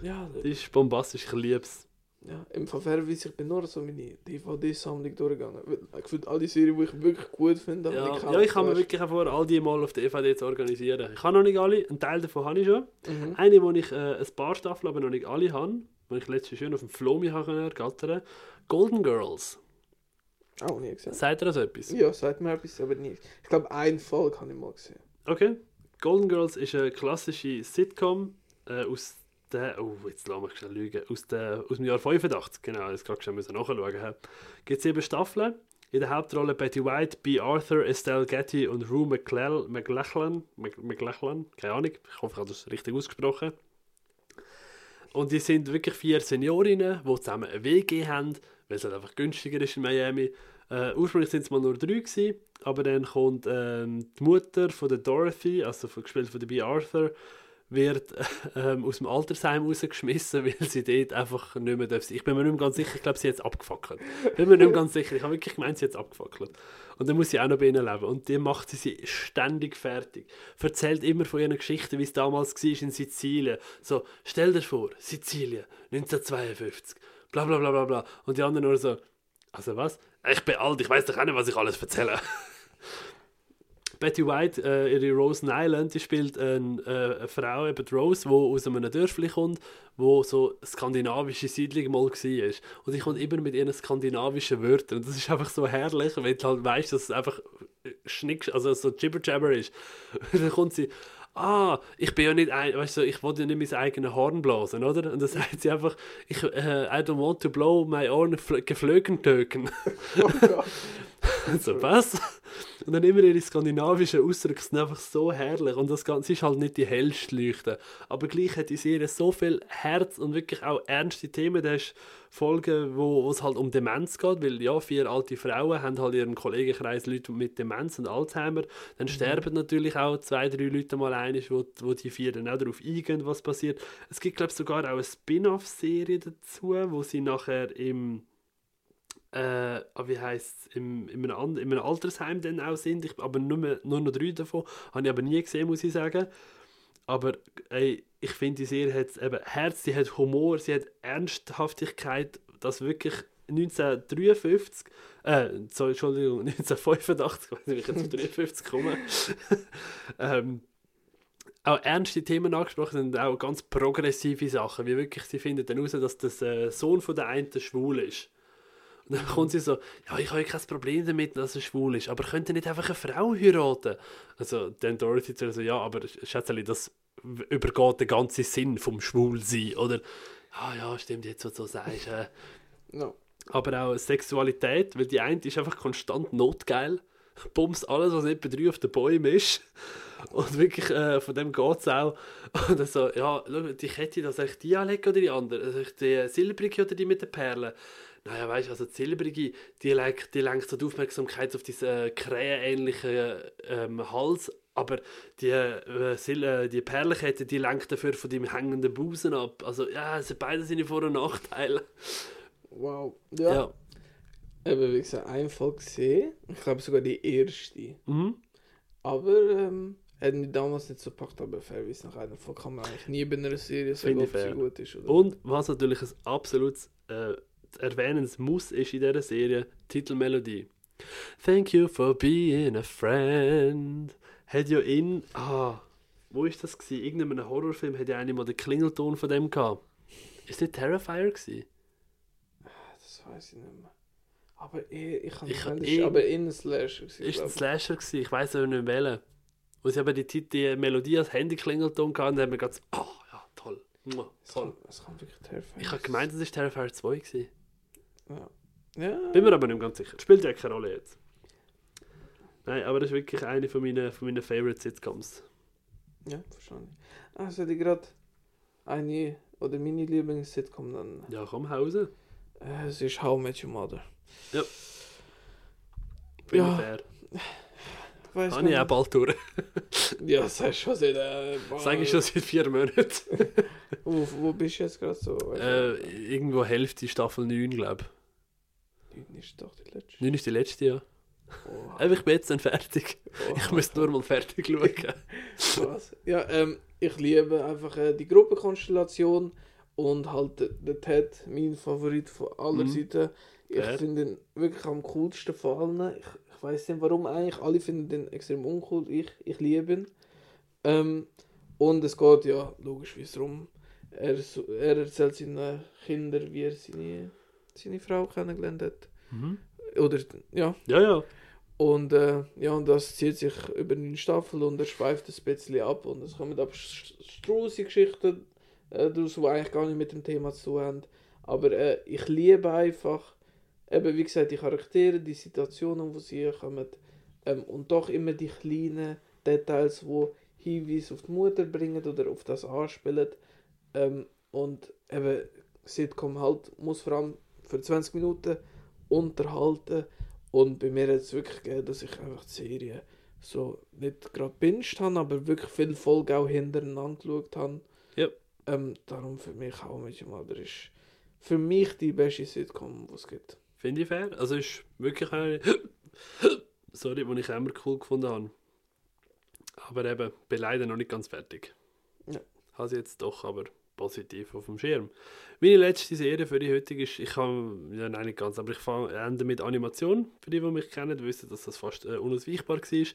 Ja, Das ist bombastisch, ich liebe es. Ja, im fairerweise, ich bin nur so meine DVD-Sammlung durchgegangen. Weil Ich finde alle Serien, die ich wirklich gut finde, habe Ja, gekauft, ja, ich habe mir wirklich vor, all die mal auf der EVD zu organisieren. Ich habe noch nicht alle, einen Teil davon habe ich schon. Mhm. Eine, wo ich äh, ein paar Staffeln, aber noch nicht alle habe, wo ich letztes schön auf dem Flomi ergattern. Golden Girls. Auch nie gesehen. Seid ihr das etwas? Ja, sagt mir etwas, aber nie. Ich glaube, ein Folge habe ich mal gesehen. Okay. Golden Girls ist eine klassische Sitcom äh, aus der, oh, jetzt lassen wir schnell lügen, aus, der, aus dem Jahr 85, genau, das gerade schon müssen nachschauen. Gibt sieben Staffeln. In der Hauptrolle Betty White, B. Arthur, Estelle Getty und Rue McLachlan. Mc- McLachlan, keine Ahnung, ich hoffe, ich habe das richtig ausgesprochen. Und die sind wirklich vier Seniorinnen, die zusammen eine WG haben, weil es halt einfach günstiger ist in Miami. Äh, ursprünglich sind es mal nur drei gewesen, aber dann kommt ähm, die Mutter von der Dorothy, also von, gespielt von der B. Arthur, wird ähm, aus dem Altersheim rausgeschmissen, weil sie dort einfach nicht mehr darf. sein. Ich bin mir nicht mehr ganz sicher, ich glaube, sie hat es abgefackelt. Ich bin mir nicht mehr ganz sicher, ich habe wirklich gemeint, sie hat es abgefackelt. Und dann muss sie auch noch bei ihnen leben. Und die macht sie, sie ständig fertig. Erzählt immer von ihren Geschichten, wie es damals war in Sizilien. So, stell dir vor, Sizilien, 1952, bla bla bla bla bla. Und die anderen nur so, also was? Ich bin alt, ich weiß doch auch nicht, was ich alles erzähle. Betty White, äh, ihre Rose Island, die spielt ein, äh, eine Frau, eben die Rose, die aus einem Dörfli kommt, wo so eine skandinavische Siedlung mal war. Und sie kommt immer mit ihren skandinavischen Wörtern. Und das ist einfach so herrlich, weil du halt weißt, dass es einfach Schnick, also so Jibber-Jabber ist. dann kommt sie, ah, ich bin ja nicht ein, weißt du, ich wollte ja nicht mein eigenes Horn blasen, oder? Und dann sagt sie einfach, ich, äh, I don't want to blow my own geflögen töken. Oh. So, was? Und dann immer ihre skandinavischen Ausdrücke sind einfach so herrlich. Und das Ganze ist halt nicht die hellste Leuchte. Aber gleich hat die Serie so viel Herz und wirklich auch ernste Themen. Da ist Folgen, wo es halt um Demenz geht, weil ja, vier alte Frauen haben halt in ihrem Kollegenkreis Leute mit Demenz und Alzheimer. Dann sterben natürlich auch zwei, drei Leute mal einig, wo, wo die vier dann auch darauf eingehen, was passiert. Es gibt, glaube ich, sogar auch eine Spin-off-Serie dazu, wo sie nachher im äh, wie heisst im, in, einem, in einem Altersheim dann auch sind. Ich, aber nur, nur noch drei davon. Habe ich aber nie gesehen, muss ich sagen. Aber ey, ich finde, die Serie hat eben Herz, sie hat Humor, sie hat Ernsthaftigkeit, das wirklich 1953, äh, Entschuldigung, 1985, ich weiß nicht, wie ich jetzt auf 53 komme, ähm, auch ernste Themen angesprochen und auch ganz progressive Sachen, wie wirklich, sie finden dann heraus, dass der äh, Sohn von der einen schwul ist. Und dann kommt sie so, ja, ich habe kein Problem damit, dass er schwul ist, aber könnte nicht einfach eine Frau heiraten? Also dann Dorothy so, ja, aber Schätzeli, das übergeht den ganzen Sinn vom Schwulsein, oder? Ah ja, stimmt, jetzt, was du so sagst. Äh. No. Aber auch Sexualität, weil die eine ist einfach konstant notgeil, bumst alles, was nicht bei drei auf den Bäumen ist. Und wirklich, äh, von dem geht es auch. Und dann so, ja, schau, die Kette, das ist die anlegen oder die andere? Die silbrige oder die mit den Perlen? Naja, weißt du, also die silbrige, die lenkt, die lenkt so die Aufmerksamkeit auf diesen äh, krähenähnlichen ähm, Hals, aber die, äh, äh, die Perlenkette, die lenkt dafür von dem hängenden Busen ab. Also ja, also beide sind Vor- und Nachteile. Wow. Ja. ja. Eben, wie gesagt, einfach gesehen. Ich glaube sogar die erste. Mhm. Aber, ähm, hat mich damals nicht so gepackt, aber fairerweise nach einer Folge kann man eigentlich nie bei einer Serie sagen, ob sie gut ist. Oder? Und was natürlich ein absolutes äh, erwähnens muss, ist in dieser Serie die Titelmelodie. Thank you for being a friend. Hat ja in. Ah, wo ist das? Gewesen? Irgendeinem Horrorfilm hat ja einer mal den Klingelton von dem gehabt. Ist das Terrifier? Gewesen? Das weiß ich nicht mehr. Aber ich, ich kann Ich- nicht, ich- aber in Slasher. gewesen, Ist ein ich. Slasher gewesen? Ich weiß aber nicht welchen. Wo sie aber die, die Melodie als Handy-Klingelton hatten, dann haben wir ganz. Ah, ja, toll. Mua, Es Toll. kann, es kann wirklich Terrifier Ich habe gemeint, das war Terrifier 2 gewesen. Ja. ja. Bin mir aber nicht ganz sicher. Spielt ja keine Rolle jetzt. Nein, aber das ist wirklich eine von meinen, von meinen Favorite Sitcoms. Ja, wahrscheinlich. Also, die gerade eine oder meine Lieblings-Sitcom dann. Ja, komm, Hause. Äh, es ist How I Met Your Mother. Bin Ja. ich fair. Ich weiss Habe ich auch bald durch. Ja, das hast du schon seit. Äh, Sag ich schon seit vier Monaten. Wo, wo bist du jetzt gerade so? Äh, irgendwo Hälfte Staffel 9, glaube du? Neun ist doch die letzte. ich. 9 ist die letzte, ja. Oh, Aber ich bin jetzt dann fertig. Ich müsste nur mal fertig schauen. Was? Ja, ähm, ich liebe einfach äh, die Gruppenkonstellation und halt äh, der Ted, mein Favorit von aller Mhm. Seiten. Ich Fair. finde ihn wirklich am coolsten von allen. Ich, ich weiß nicht warum eigentlich. Alle finden ihn extrem uncool. Ich, ich liebe ihn. Ähm, und es geht ja logisch wie es rum. Er, er erzählt seinen Kindern, wie er seine, seine Frau kennengelernt hat. Mhm. Oder ja. Ja, ja. Und äh, ja, und das zieht sich über eine Staffel und er schweift ein bisschen ab und es kommen aber struse Geschichten äh, daraus, die eigentlich gar nicht mit dem Thema zu tun haben. Aber äh, ich liebe einfach, eben wie gesagt, die Charaktere, die Situationen, wo sie kommen ähm, und doch immer die kleinen Details, wo Hinweise auf die Mutter bringen oder auf das anspielen. Ähm, und eben, Sitcom halt muss vor allem für 20 Minuten unterhalten und bei mir hat es wirklich gegeben, dass ich einfach die Serie so nicht gerade binged habe, aber wirklich viele Folgen auch hintereinander geschaut habe. Ja. Ähm, darum für mich auch dem Mother ist für mich die beste Sitcom, die es gibt. Finde ich fair. Also ist wirklich eine. Sorry, die ich immer cool gefunden habe. Aber eben, bin leider noch nicht ganz fertig. Ja. Habe sie jetzt doch, aber positiv auf dem Schirm. Meine letzte Serie für die heutige ist, ich kann, ja nein nicht ganz, aber ich fange Ende mit Animation. Für die, die mich kennen, wissen, dass das fast äh, unausweichbar war.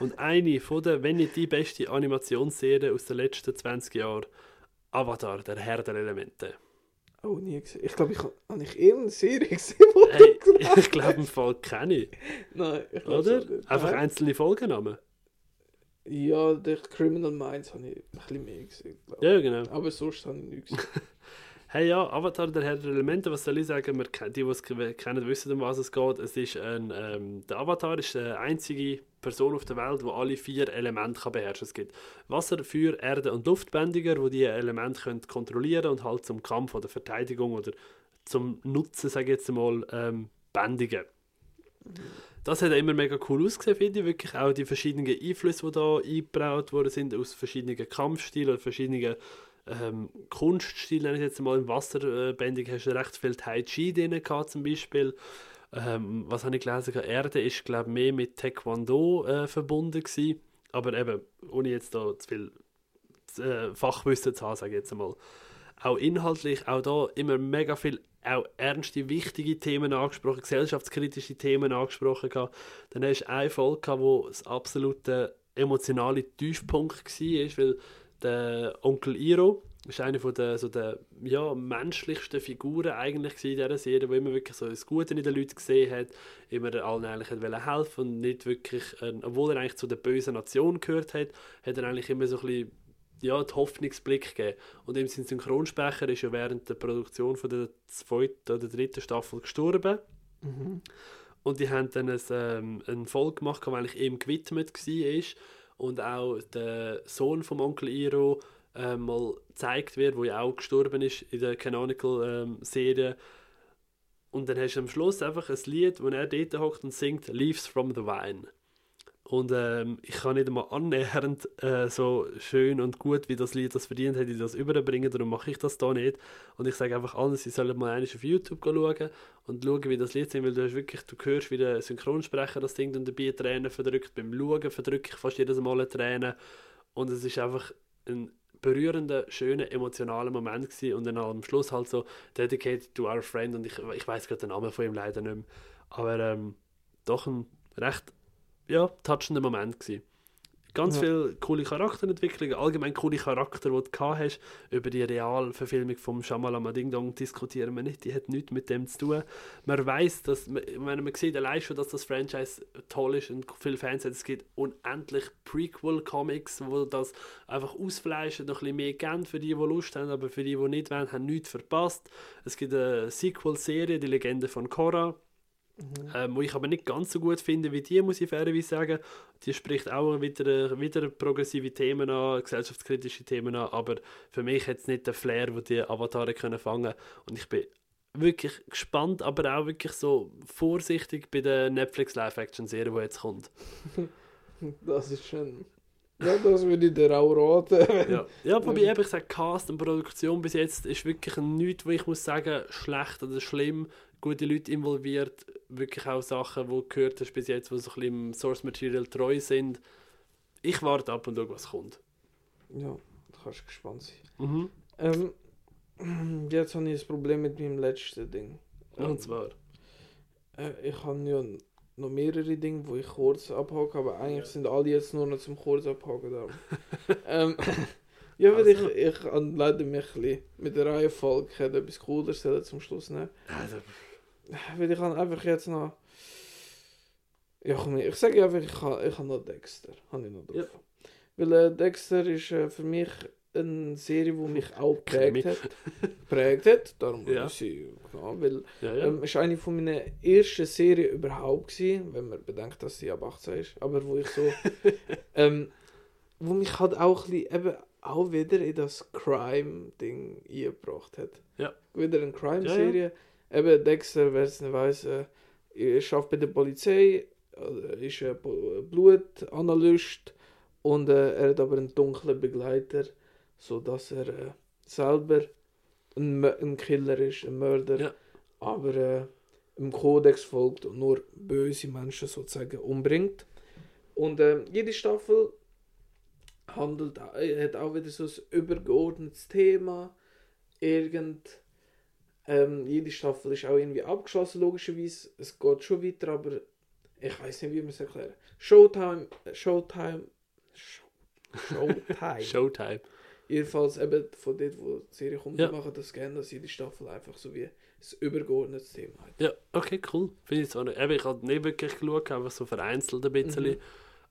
Und eine von der, wenn nicht die beste Animationsserie aus den letzten 20 Jahren, Avatar, der Herr der Elemente. Oh, nie gesehen. Ich glaube, ich habe hab ich irgendeine Serie gesehen, Hey, ich glaube im Fall kenne ich. Nein, ich glaube Oder? nicht. Einfach einzelne Folgennamen. Ja, der Criminal Minds habe ich ein bisschen mehr gesehen, glaube Ja, genau. Aber sonst habe ich nichts gesehen. Hey ja, Avatar, der Herr der Elemente, was soll ich sagen? Wir, die, die es ke- kennen, wissen, um was es geht. Es ist ein, ähm, der Avatar ist die einzige Person auf der Welt, die alle vier Elemente kann beherrschen kann. Es gibt Wasser, Feuer, Erde und Luftbändiger, die diese Elemente können kontrollieren und halt zum Kampf oder Verteidigung oder zum Nutzen, sage ich jetzt mal, ähm, bändigen. Das hat immer mega cool ausgesehen, finde ich. Wirklich auch die verschiedenen Einflüsse, die da eingebaut worden sind, aus verschiedenen Kampfstilen oder verschiedenen ähm, Kunststil, nenne ich jetzt mal, im Wasserbändig hast du recht viel Tai Chi drin gehabt, zum Beispiel. Ähm, was habe ich gelesen? Erde ist, glaube ich, mehr mit Taekwondo äh, verbunden gewesen. Aber eben, ohne jetzt da zu viel äh, Fachwissen zu haben, sage ich jetzt mal. Auch inhaltlich, auch da immer mega viel auch ernste, wichtige Themen angesprochen, gesellschaftskritische Themen angesprochen gehabt. Dann hast du eine Folge gehabt, wo das absolute emotionale Tiefpunkt war, weil der Onkel Iro ist eine von der, so der ja, menschlichsten Figuren eigentlich in dieser Serie, wo immer wirklich so das Gute in den Leuten gesehen hat, immer allen eigentlich hat helfen und nicht wirklich, äh, obwohl er eigentlich zu der bösen Nation gehört hat, hat er eigentlich immer so ein bisschen ja, den Hoffnungsblick gegeben. Und eben sein Synchronsprecher ist ja während der Produktion von der zweiten oder dritten Staffel gestorben. Mhm. Und die haben dann ein, ähm, eine Folge gemacht, die eigentlich ihm gewidmet war. Und auch der Sohn vom Onkel Iro ähm, mal gezeigt wird, wo ja auch gestorben ist in der Canonical-Serie. und dann hast du am Schluss einfach ein Lied, wo er dort hockt und singt Leaves from the Vine. Und ähm, ich kann nicht einmal annähernd äh, so schön und gut, wie das Lied das verdient hätte, das überbringen, darum mache ich das da nicht. Und ich sage einfach allen, sie sollen mal auf YouTube schauen und schauen, wie das Lied singt, weil du hast wirklich, du hörst, wie der Synchronsprecher das singt und dabei Tränen verdrückt. Beim Schauen verdrücke ich fast jedes Mal eine Träne. Und es ist einfach ein berührender, schöner, emotionaler Moment gewesen. und dann am Schluss halt so dedicated to our friend und ich, ich weiß gerade den Namen von ihm leider nicht mehr. Aber ähm, doch ein recht ja, touchender Moment gewesen. Ganz Ja. viele coole Charakterentwicklungen, allgemein coole Charakter, die du gehabt hast. Über die Realverfilmung vom Shamalama Ding Dong diskutieren wir nicht, die hat nichts mit dem zu tun. Man weiß, dass, wenn man sieht allein schon, dass das Franchise toll ist und viele Fans hat, es gibt unendlich Prequel-Comics, wo das einfach ausfleischen, noch ein bisschen mehr geben für die, die Lust haben, aber für die, die nicht wollen, haben nichts verpasst. Es gibt eine Sequel-Serie, die Legende von Korra, ähm, wo ich aber nicht ganz so gut finde wie die, muss ich fairerweise sagen. Die spricht auch wieder, wieder progressive Themen an, gesellschaftskritische Themen an, aber für mich hat es nicht den Flair, wo die Avatare können fangen Und ich bin wirklich gespannt, aber auch wirklich so vorsichtig bei der Netflix Live-Action-Serie, die jetzt kommt. Das ist schön. Ja, das würde ich dir auch raten. Ja, ja wobei eben, ich sage, Cast und Produktion bis jetzt ist wirklich nichts, wo ich muss sagen, schlecht oder schlimm. Gute Leute involviert, wirklich auch Sachen, die du gehört hast bis jetzt, die so ein bisschen im Source Material treu sind. Ich warte ab und schaue, was kommt. Ja, da kannst du gespannt sein. Mhm. Ähm, jetzt habe ich ein Problem mit meinem letzten Ding. Ähm, Und zwar. Äh, ich habe ja noch mehrere Dinge, wo ich kurz abhake, aber eigentlich sind alle jetzt nur noch zum kurz abhaken da. ähm, ja, weil Also. ich, ich leider mich ein bisschen mit der Reihenfolge etwas cooler zum Schluss nehmen. Also, Weil ich habe einfach jetzt noch... Ja, komm, ich sage einfach, ich habe, ich habe noch Dexter. Habe ich noch drauf. Ja. Weil äh, Dexter ist äh, für mich eine Serie, die mich auch geprägt hat. Geprägt hat, darum Ja. sie, genau, weil ja, ja. ähm, ist eine von meinen ersten Serien überhaupt gewesen, wenn man bedenkt, dass sie ab 18 ist. Aber wo ich so, ähm, wo mich halt auch ein bisschen, eben auch wieder in das Crime-Ding eingebracht hat. Ja. Wieder eine Crime-Serie. Eben Dexter, wer es nicht weiss, äh, er arbeitet bei der Polizei, äh, ist ein Blutanalyst und äh, er hat aber einen dunklen Begleiter, sodass er äh, selber ein, ein Killer ist, ein Mörder, Ja. aber äh, im Kodex folgt und nur böse Menschen sozusagen umbringt. Und äh, jede Staffel handelt, äh, hat auch wieder so ein übergeordnetes Thema. irgend ähm, jede Staffel ist auch irgendwie abgeschlossen, logischerweise. Es geht schon weiter, aber ich weiß nicht, wie man es erklären. Showtime, Showtime, Show, Showtime. Showtime. Jedenfalls eben von dort, wo die Serie kommt, Ja. machen das gerne, dass jede Staffel einfach so wie das übergeordnete Thema hat. Ja, okay, cool. Finde ich zwar nicht. Eben, ich habe nicht wirklich geschaut, einfach so vereinzelt ein bisschen. Mhm.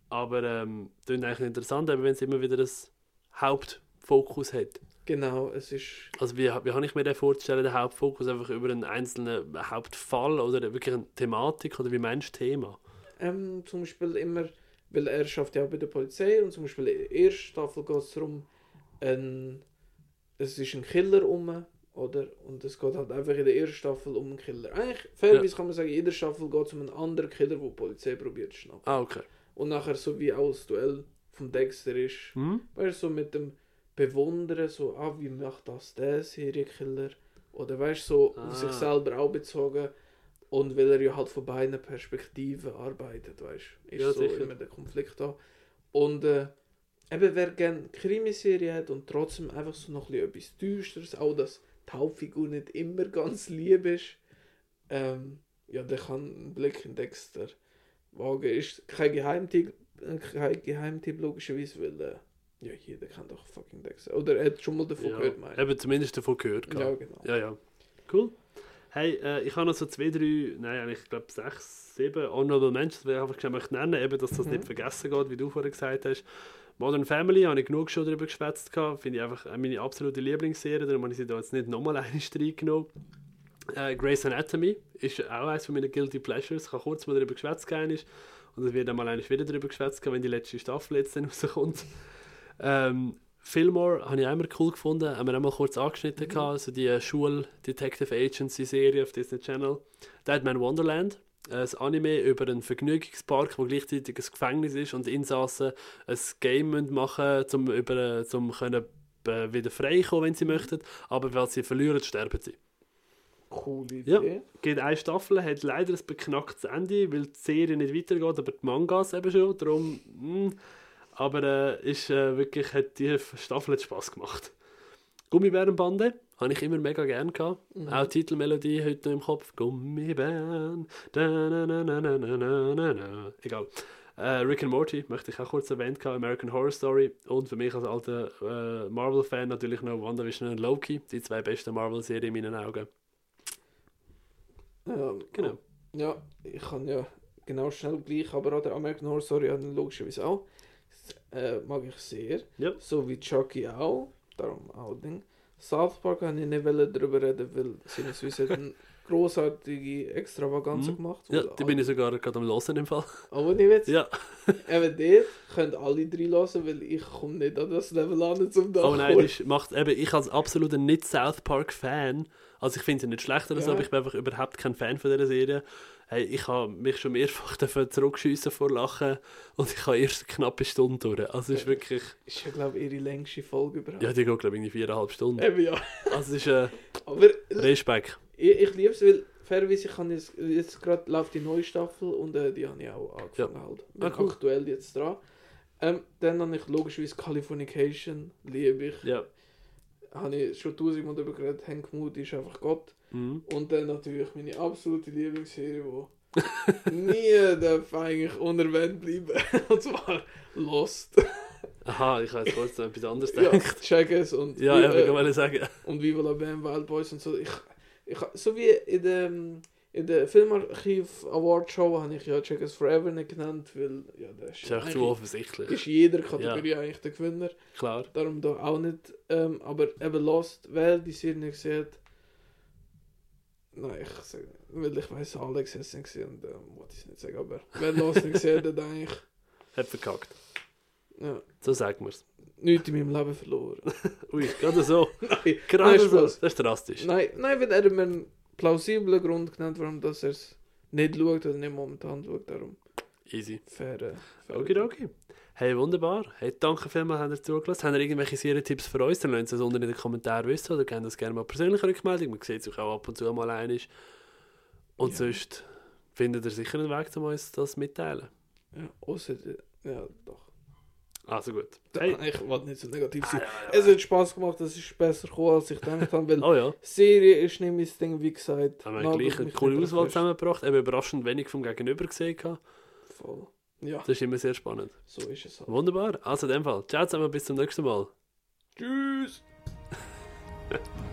Aber ähm, klingt eigentlich interessant, eben, wenn es immer wieder das Hauptfokus hat. Genau, es ist Also wie, wie habe ich mir den vorzustellen, der Hauptfokus einfach über einen einzelnen Hauptfall oder wirklich eine Thematik oder wie meinst du Thema? ähm, zum Beispiel immer, weil er schafft ja auch bei der Polizei und zum Beispiel in der ersten Staffel geht es darum, ein, es ist ein Killer um, oder? Und es geht halt einfach in der ersten Staffel um einen Killer. Eigentlich, fairerweise kann man sagen, in jeder Staffel geht es um einen anderen Killer, wo die Polizei probiert zu schnappen. Ah, okay. Und nachher so wie auch das Duell vom Dexter ist, Hm? weißt du, so mit dem Bewundern, so, ah, wie macht das der Serienkiller? Oder weißt du, so Ah. auf sich selber auch bezogen. Und weil er ja halt von beiden Perspektiven arbeitet, weißt du, ist Ja, so sicher. immer der Konflikt da. Und äh, eben, wer gerne Krimiserie hat und trotzdem einfach so noch ein bisschen etwas Düsteres, auch dass die Hauptfigur nicht immer ganz lieb ist, ähm, ja, der kann einen Blick in Dexter wagen. Ist kein Geheimtipp, äh, kein Geheimtipp logischerweise, weil äh, ja, jeder kennt doch fucking Dexter. Oder er hat schon mal davon Ja, gehört, meine ich. eben zumindest davon gehört. Ja, gehabt. genau. Ja, ja. Cool. Hey, äh, ich habe noch so zwei, drei, nein, eigentlich, ich glaube sechs, sieben Honorable Mentions, die ich einfach schnell möchte nennen, eben, dass das Mhm. nicht vergessen geht, wie du vorher gesagt hast. Modern Family habe ich genug schon darüber geschwätzt, finde ich einfach meine absolute Lieblingsserie, darum habe ich sie da jetzt nicht nochmal eine reingenommen. Äh, Grey's Anatomy ist auch eines von meinen Guilty Pleasures, ich habe kurz mal darüber geschwätzt und es wird dann mal eigentlich wieder darüber geschwätzt, wenn die letzte Staffel jetzt dann rauskommt. Ähm, Fillmore habe ich immer cool gefunden, haben wir auch mal kurz angeschnitten, gehabt, also die äh, Schul-Detective Agency-Serie auf Disney Channel. Deadman Wonderland, äh, ein Anime über einen Vergnügungspark, wo gleichzeitig ein Gefängnis ist und Insassen ein Game müssen machen um über, zum können, äh, wieder freikommen, wenn sie möchten, aber weil sie verlieren, sterben sie. Coole Ja. Idee. Geht eine Staffel, hat leider ein beknacktes Ende, weil die Serie nicht weitergeht, aber die Mangas eben schon. Darum, mh. Aber äh, ist, äh, wirklich hat die Staffel Spaß gemacht. Gummibärenbande habe ich immer mega gern gehabt. Mhm. Auch Titelmelodie heute noch im Kopf. Gummibären. Da, na, na, na, na, na, na, na. Egal. Uh, Rick and Morty möchte ich auch kurz erwähnt haben, American Horror Story und für mich als alter äh, Marvel-Fan natürlich noch WandaVision und Loki, die zwei besten Marvel-Serien in meinen Augen. Ja, genau. Ja, ich kann ja genau schnell gleich, aber auch der American Horror Story hat logischerweise auch. Äh, mag ich sehr. Ja. So wie Chucky auch. Darum auch Ding. South Park habe ich nicht darüber reden, weil Sinnesweise hat eine großartige Extravaganz Mhm. gemacht. Ja, die bin ich sogar gerade am Hören im Fall. Aber nicht jetzt. Ja. Eben dort können alle drei hören, weil ich komme nicht an das Level an, zum da Oh nein, ist- macht eben, ich als absoluter nicht South Park Fan, also ich finde sie nicht schlecht oder so, Ja. aber ich bin einfach überhaupt kein Fan von dieser Serie. Hey, ich habe mich schon mehrfach dafür zurückschiessen vor Lachen und ich habe erst eine knappe Stunde durch. Also es ist wirklich, Ist ja, glaube ich, ihre längste Folge überhaupt. ja, die geht glaube ich irgendwie viereinhalb Stunden. Eben ja. Also es ist äh, Aber Respekt. ich, ich liebe es, weil fairerweise ich jetzt, jetzt gerade läuft die neue Staffel und äh, die habe ich auch angefangen halt. Bin Ah, cool. aktuell jetzt dran. Ähm, dann habe ich logischerweise Californication, liebe ich. Ja. Habe ich schon tausendmal darüber geredet, Hank Moody ist einfach Gott. Mhm. Und dann natürlich meine absolute Lieblingsserie, die nie darf eigentlich unerwähnt bleiben. und zwar Lost. Aha, ich habe jetzt kurz noch etwas anderes ja, gedacht. check es und, Ja, ja, äh, ich wollte sagen. und Viva la Bam, Wild Boys und so. Ich, ich, so wie in der, in der Filmarchiv Award Show habe ich ja Us Forever nicht genannt, weil ja, das ist echt zu offensichtlich. ist jeder Kategorie eigentlich der Gewinner. Klar. Darum da auch nicht. Ähm, aber eben Lost, wer die Serie nicht gesehen Nou, ich wellicht weiß Alex en ik zei, wat is het zeg aber. Wenn nicht nichts hätte, dann ich. Hat verkackt. Ja. So sagt man's. Nichts in meinem Leben verloren. Ui, gerade so. nein, gerade so. Das ist drastisch. Nein, nein, wenn er mir einen plausiblen Grund genannt, warum dass er es nicht schaut oder nicht momentan schaut, darum. Easy. Fair. fair okay, okay. Hey, wunderbar. Hey, danke vielmals, habt ihr zugelassen. Habt ihr irgendwelche Serientipps für uns? Dann lasst es unten in den Kommentaren wissen oder gebt uns gerne mal persönliche Rückmeldung. Man sieht sich auch ab und zu mal ein. Und ja. sonst findet ihr sicher einen Weg, um uns das mitteilen. Ja, außer, ja, doch. Also gut. Hey. Ich wollte nicht so negativ ah, sein. Ah, ja, ja, es hat Spass gemacht, es ist besser gekommen, als ich gedacht habe, weil oh, ja. Serie ist nicht mein Ding, wie gesagt. Haben wir gleich eine coole Auswahl zusammengebracht, eben überraschend wenig vom Gegenüber gesehen. Voll. Ja. Das ist immer sehr spannend. So ist es halt. Wunderbar. Also in dem Fall. Ciao zusammen, bis zum nächsten Mal. Tschüss.